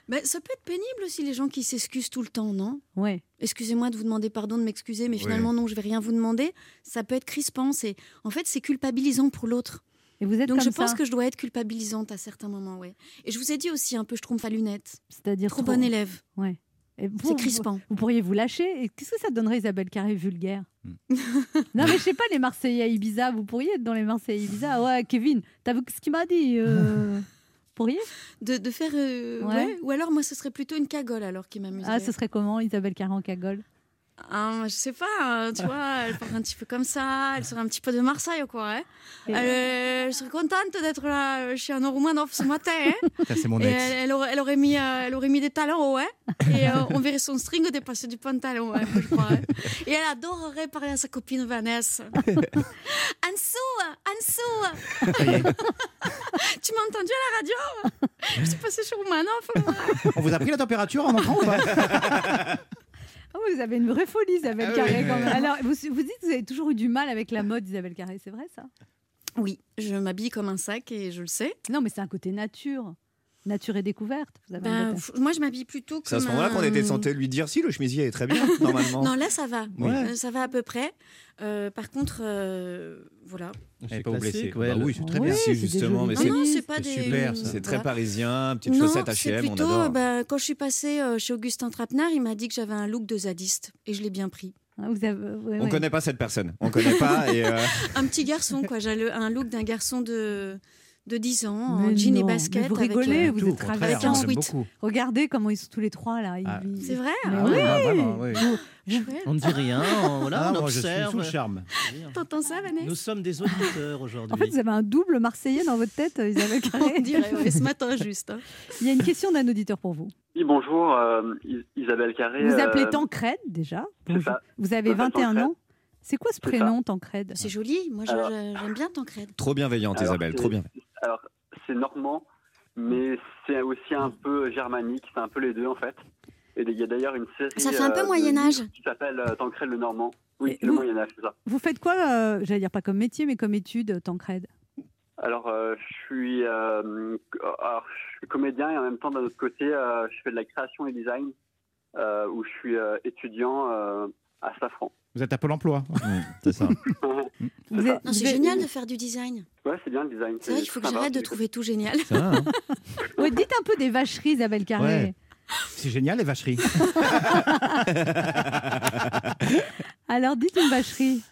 Ben, ça peut être pénible aussi, les gens qui s'excusent tout le temps, non? Ouais. Excusez-moi de vous demander pardon, de m'excuser, mais finalement, non, je vais rien vous demander. Ça peut être crispant. C'est, en fait, c'est culpabilisant pour l'autre. Et vous êtes Donc, comme je pense que je dois être culpabilisante à certains moments, ouais. Et je vous ai dit aussi un peu, je trompe à lunettes. C'est-à-dire Trop bonne élève. Ouais. C'est crispant. Vous, vous pourriez vous lâcher. Et qu'est-ce que ça donnerait, Isabelle Carré, vulgaire Hmm. Non, mais je sais pas, les Marseillais à Ibiza, vous pourriez être dans les Marseillais à Ibiza. Ouais, Kevin, t'as vu ce qu'il m'a dit euh... Pourriez? De, de faire. euh, Ouais. ouais. Ou alors, moi, ce serait plutôt une cagole, alors, qui m'amuserait. Ah, ce serait comment, Isabelle Carré en cagole? Ah, je sais pas, hein, tu vois, elle ferait un petit peu comme ça, elle serait un petit peu de Marseille, quoi. Hein. Elle, euh, je serais contente d'être là chez un Romanov ce matin. Hein. Ça, c'est mon Et ex. elle, elle aurait, elle aurait mis, euh, elle aurait mis des talons, ouais. Et euh, on verrait son string dépasser du pantalon, ouais, je crois. hein. Et elle adorerait parler à sa copine Vanessa. Ansou, Ansou, tu m'as entendu à la radio? Je suis passée chez Romanov, moi. On vous a pris la température en entrant ou pas? Oui, vous avez une vraie folie, Isabelle Ah Carré. oui. quand même. Alors, vous, vous dites que vous avez toujours eu du mal avec la mode, Isabelle Carré, c'est vrai ça? Oui, je m'habille comme un sac et je le sais. Non, mais c'est un côté nature. Nature et découverte. Vous avez Ben, f- moi, je m'habille plutôt comme C'est à ce moment-là qu'on était censé lui dire si le chemisier est très bien, normalement. Non, là, ça va. Euh, Ça va à peu près. Euh, par contre, euh, voilà. Elle est C'est pas ouais, Bah oui, c'est très Oui, bien. Si, justement, mais jolies c'est Non, non, c'est pas des. super, c'est très parisien, Non, chaussettes c'est H&M, on plutôt, adore. bah, quand je suis passée euh, chez Augustin Trapenard, il m'a dit que j'avais un look de zadiste et je l'ai bien pris. Ah, vous avez- ouais, On ouais. connaît pas cette personne, on connaît pas et euh, Un petit garçon, quoi. J'ai un look d'un garçon de, de 10 ans, en Mais jean et basket. mais vous avec, rigolez, euh, vous êtes avec un sweat. Regardez comment ils sont tous les trois là. Ah. ils- C'est vrai Mais Ah oui. ouais. Ah, vraiment, oui. On ne dit rien, on, voilà, Ah, on moi, je suis observe. sous le charme. T'entends ça, Vanessa Nous sommes des auditeurs aujourd'hui. En fait, vous avez un double Marseillais dans votre tête, Isabelle Carré. On dirait, ouais, ce matin juste. hein. Il y a une question d'un auditeur pour vous. Oui, bonjour, euh, Is- Isabelle Carré. Vous euh, appelez Tancred déjà. ça. Vous avez Je m'appelle 21 Tancred. ans. C'est quoi ce prénom, Tancred? C'est joli. Moi, j'aime bien Tancred. trop bienveillante alors, Isabelle, trop bien. Alors, c'est normand, mais c'est aussi un peu germanique, c'est un peu les deux en fait. Et il y a d'ailleurs une série. Ça fait un peu euh, de Moyen-Âge. livres Qui s'appelle euh, Tancred le Normand. Oui, Et le vous- Moyen-Âge, c'est ça. Vous faites quoi, euh, j'allais dire pas comme métier, mais comme étude, Tancred? Alors, euh, je suis, euh, alors, je suis comédien et en même temps, d'un autre côté, euh, je fais de la création et design, euh, où je suis euh, étudiant euh, à Safran. Vous êtes à Pôle emploi. C'est ça. Vous êtes- Non, vous c'est génial de faire du design. Ouais, c'est bien le design. C'est vrai qu'il faut que j'arrête de trouver tout génial. Ça va, hein Ouais, dites un peu des vacheries, Isabelle Carré. Ouais. C'est génial, les vacheries. Alors, dites une vacherie.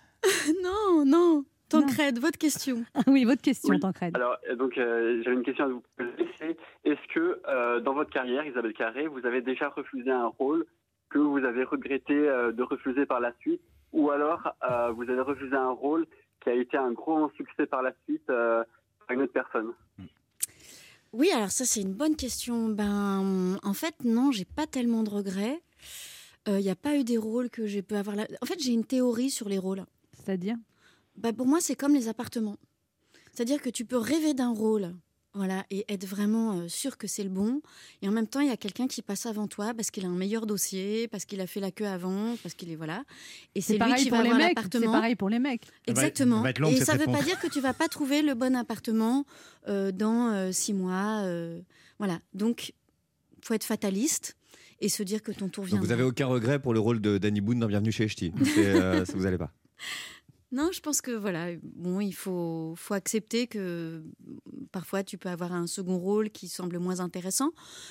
non, non. Tancred, votre question. Ah oui, votre question, Oui. Tancred. Alors, euh, donc, euh, j'avais une question à vous poser. c'est Est-ce que euh, dans votre carrière, Isabelle Carré, vous avez déjà refusé un rôle que vous avez regretté euh, de refuser par la suite Ou alors, euh, vous avez refusé un rôle qui a été un gros succès par la suite euh, par une autre personne Oui, alors ça, c'est une bonne question. Ben, en fait, non, j'ai pas tellement de regrets. Il n'y a pas eu des rôles que j'ai pu avoir. là. En fait, j'ai une théorie sur les rôles. C'est-à-dire? Bah, pour moi, c'est comme les appartements. C'est-à-dire que tu peux rêver d'un rôle, voilà, et être vraiment euh, sûr que c'est le bon. Et en même temps, il y a quelqu'un qui passe avant toi parce qu'il a un meilleur dossier, parce qu'il a fait la queue avant, parce qu'il est voilà. Et c'est lui pareil qui pour va les avoir mecs. C'est pareil pour les mecs. Va- Exactement. va longue, et ça ne veut pas dire que tu vas pas trouver le bon appartement euh, dans euh, six mois. euh, voilà. Donc, faut être fataliste et se dire que ton tour vient. Vous avez aucun regret pour le rôle de Danny Boone dans Bienvenue chez Ch'ti. C'est, euh, ça vous allez pas? Non, je pense que voilà, bon, il faut, faut accepter que mm, parfois tu peux avoir un second rôle qui semble moins intéressant.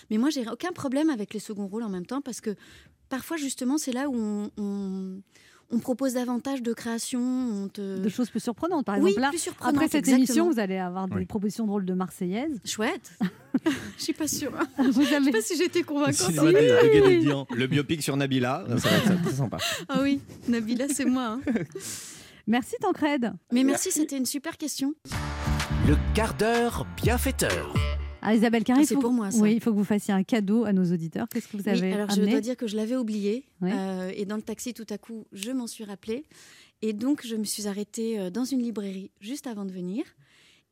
Mais moi, j'ai aucun problème avec les seconds rôles en même temps parce que parfois, justement, c'est là où on, on, on propose davantage de créations. Te... De choses plus surprenantes, par Oui, exemple. Là, plus surprenantes, après cette exactement. émission, vous allez avoir des Oui. propositions drôles de Marseillaise. Chouette. Je suis pas sûre. Vous Je sais avez... pas si été convaincante. De- de Dian. Le biopic sur Nabila, ça va être très sympa. Ah oui, Nabila, c'est moi. hein. Merci Tancred. Mais merci, c'était une super question. Le quart d'heure bienfaiteur. Ah, Isabelle Carré, Ah, c'est pour moi, ça. Oui, il faut que vous fassiez un cadeau à nos auditeurs. Qu'est-ce que vous avez Oui, alors je dois dire que je l'avais oublié. Oui. Euh, et dans le taxi, tout à coup, je m'en suis rappelée. Et donc, je me suis arrêtée euh, dans une librairie juste avant de venir.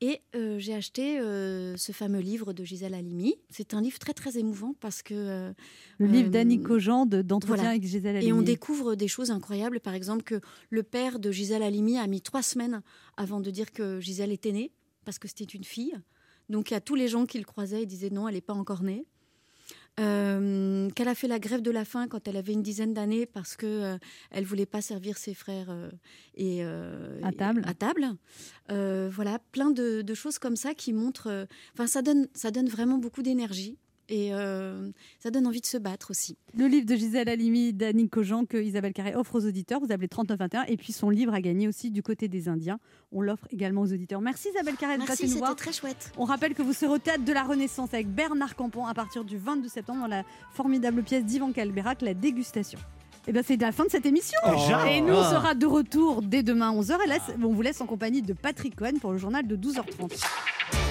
Et euh, j'ai acheté euh, ce fameux livre de Gisèle Halimi. C'est un livre très, très émouvant parce que... euh, Le livre d'Annie Cogent de- d'entretien voilà. avec Gisèle Et on Halimi. découvre des choses incroyables. Par exemple, que le père de Gisèle Halimi a mis trois semaines avant de dire que Gisèle était née, parce que c'était une fille. Donc, à tous les gens qui le croisaient, ils disaient non, elle n'est pas encore née. Euh, qu'elle a fait la grève de la faim quand elle avait une dizaine d'années parce que euh, elle voulait pas servir ses frères euh, et À et- table. à table. Voilà, plein de, de choses comme ça qui montrent. Enfin, ça donne, ça donne vraiment beaucoup d'énergie et euh, ça donne envie de se battre aussi. Le livre de Gisèle Halimi, d'Annie Cogent, que Isabelle Carré offre aux auditeurs. Vous appelez 3921. Et puis son livre a gagné aussi du côté des Indiens. On l'offre également aux auditeurs. Merci Isabelle Carré de passer Merci, nous c'était voir. très chouette. On rappelle que vous serez au théâtre de la Renaissance avec Bernard Campan à partir du 22 septembre dans la formidable pièce d'Ivan Calberac, La Dégustation. Et bien c'est la fin de cette émission. Déjà Et nous, on sera de retour dès demain 11h. Et là, on vous laisse en compagnie de Patrick Cohen pour le journal de 12h30.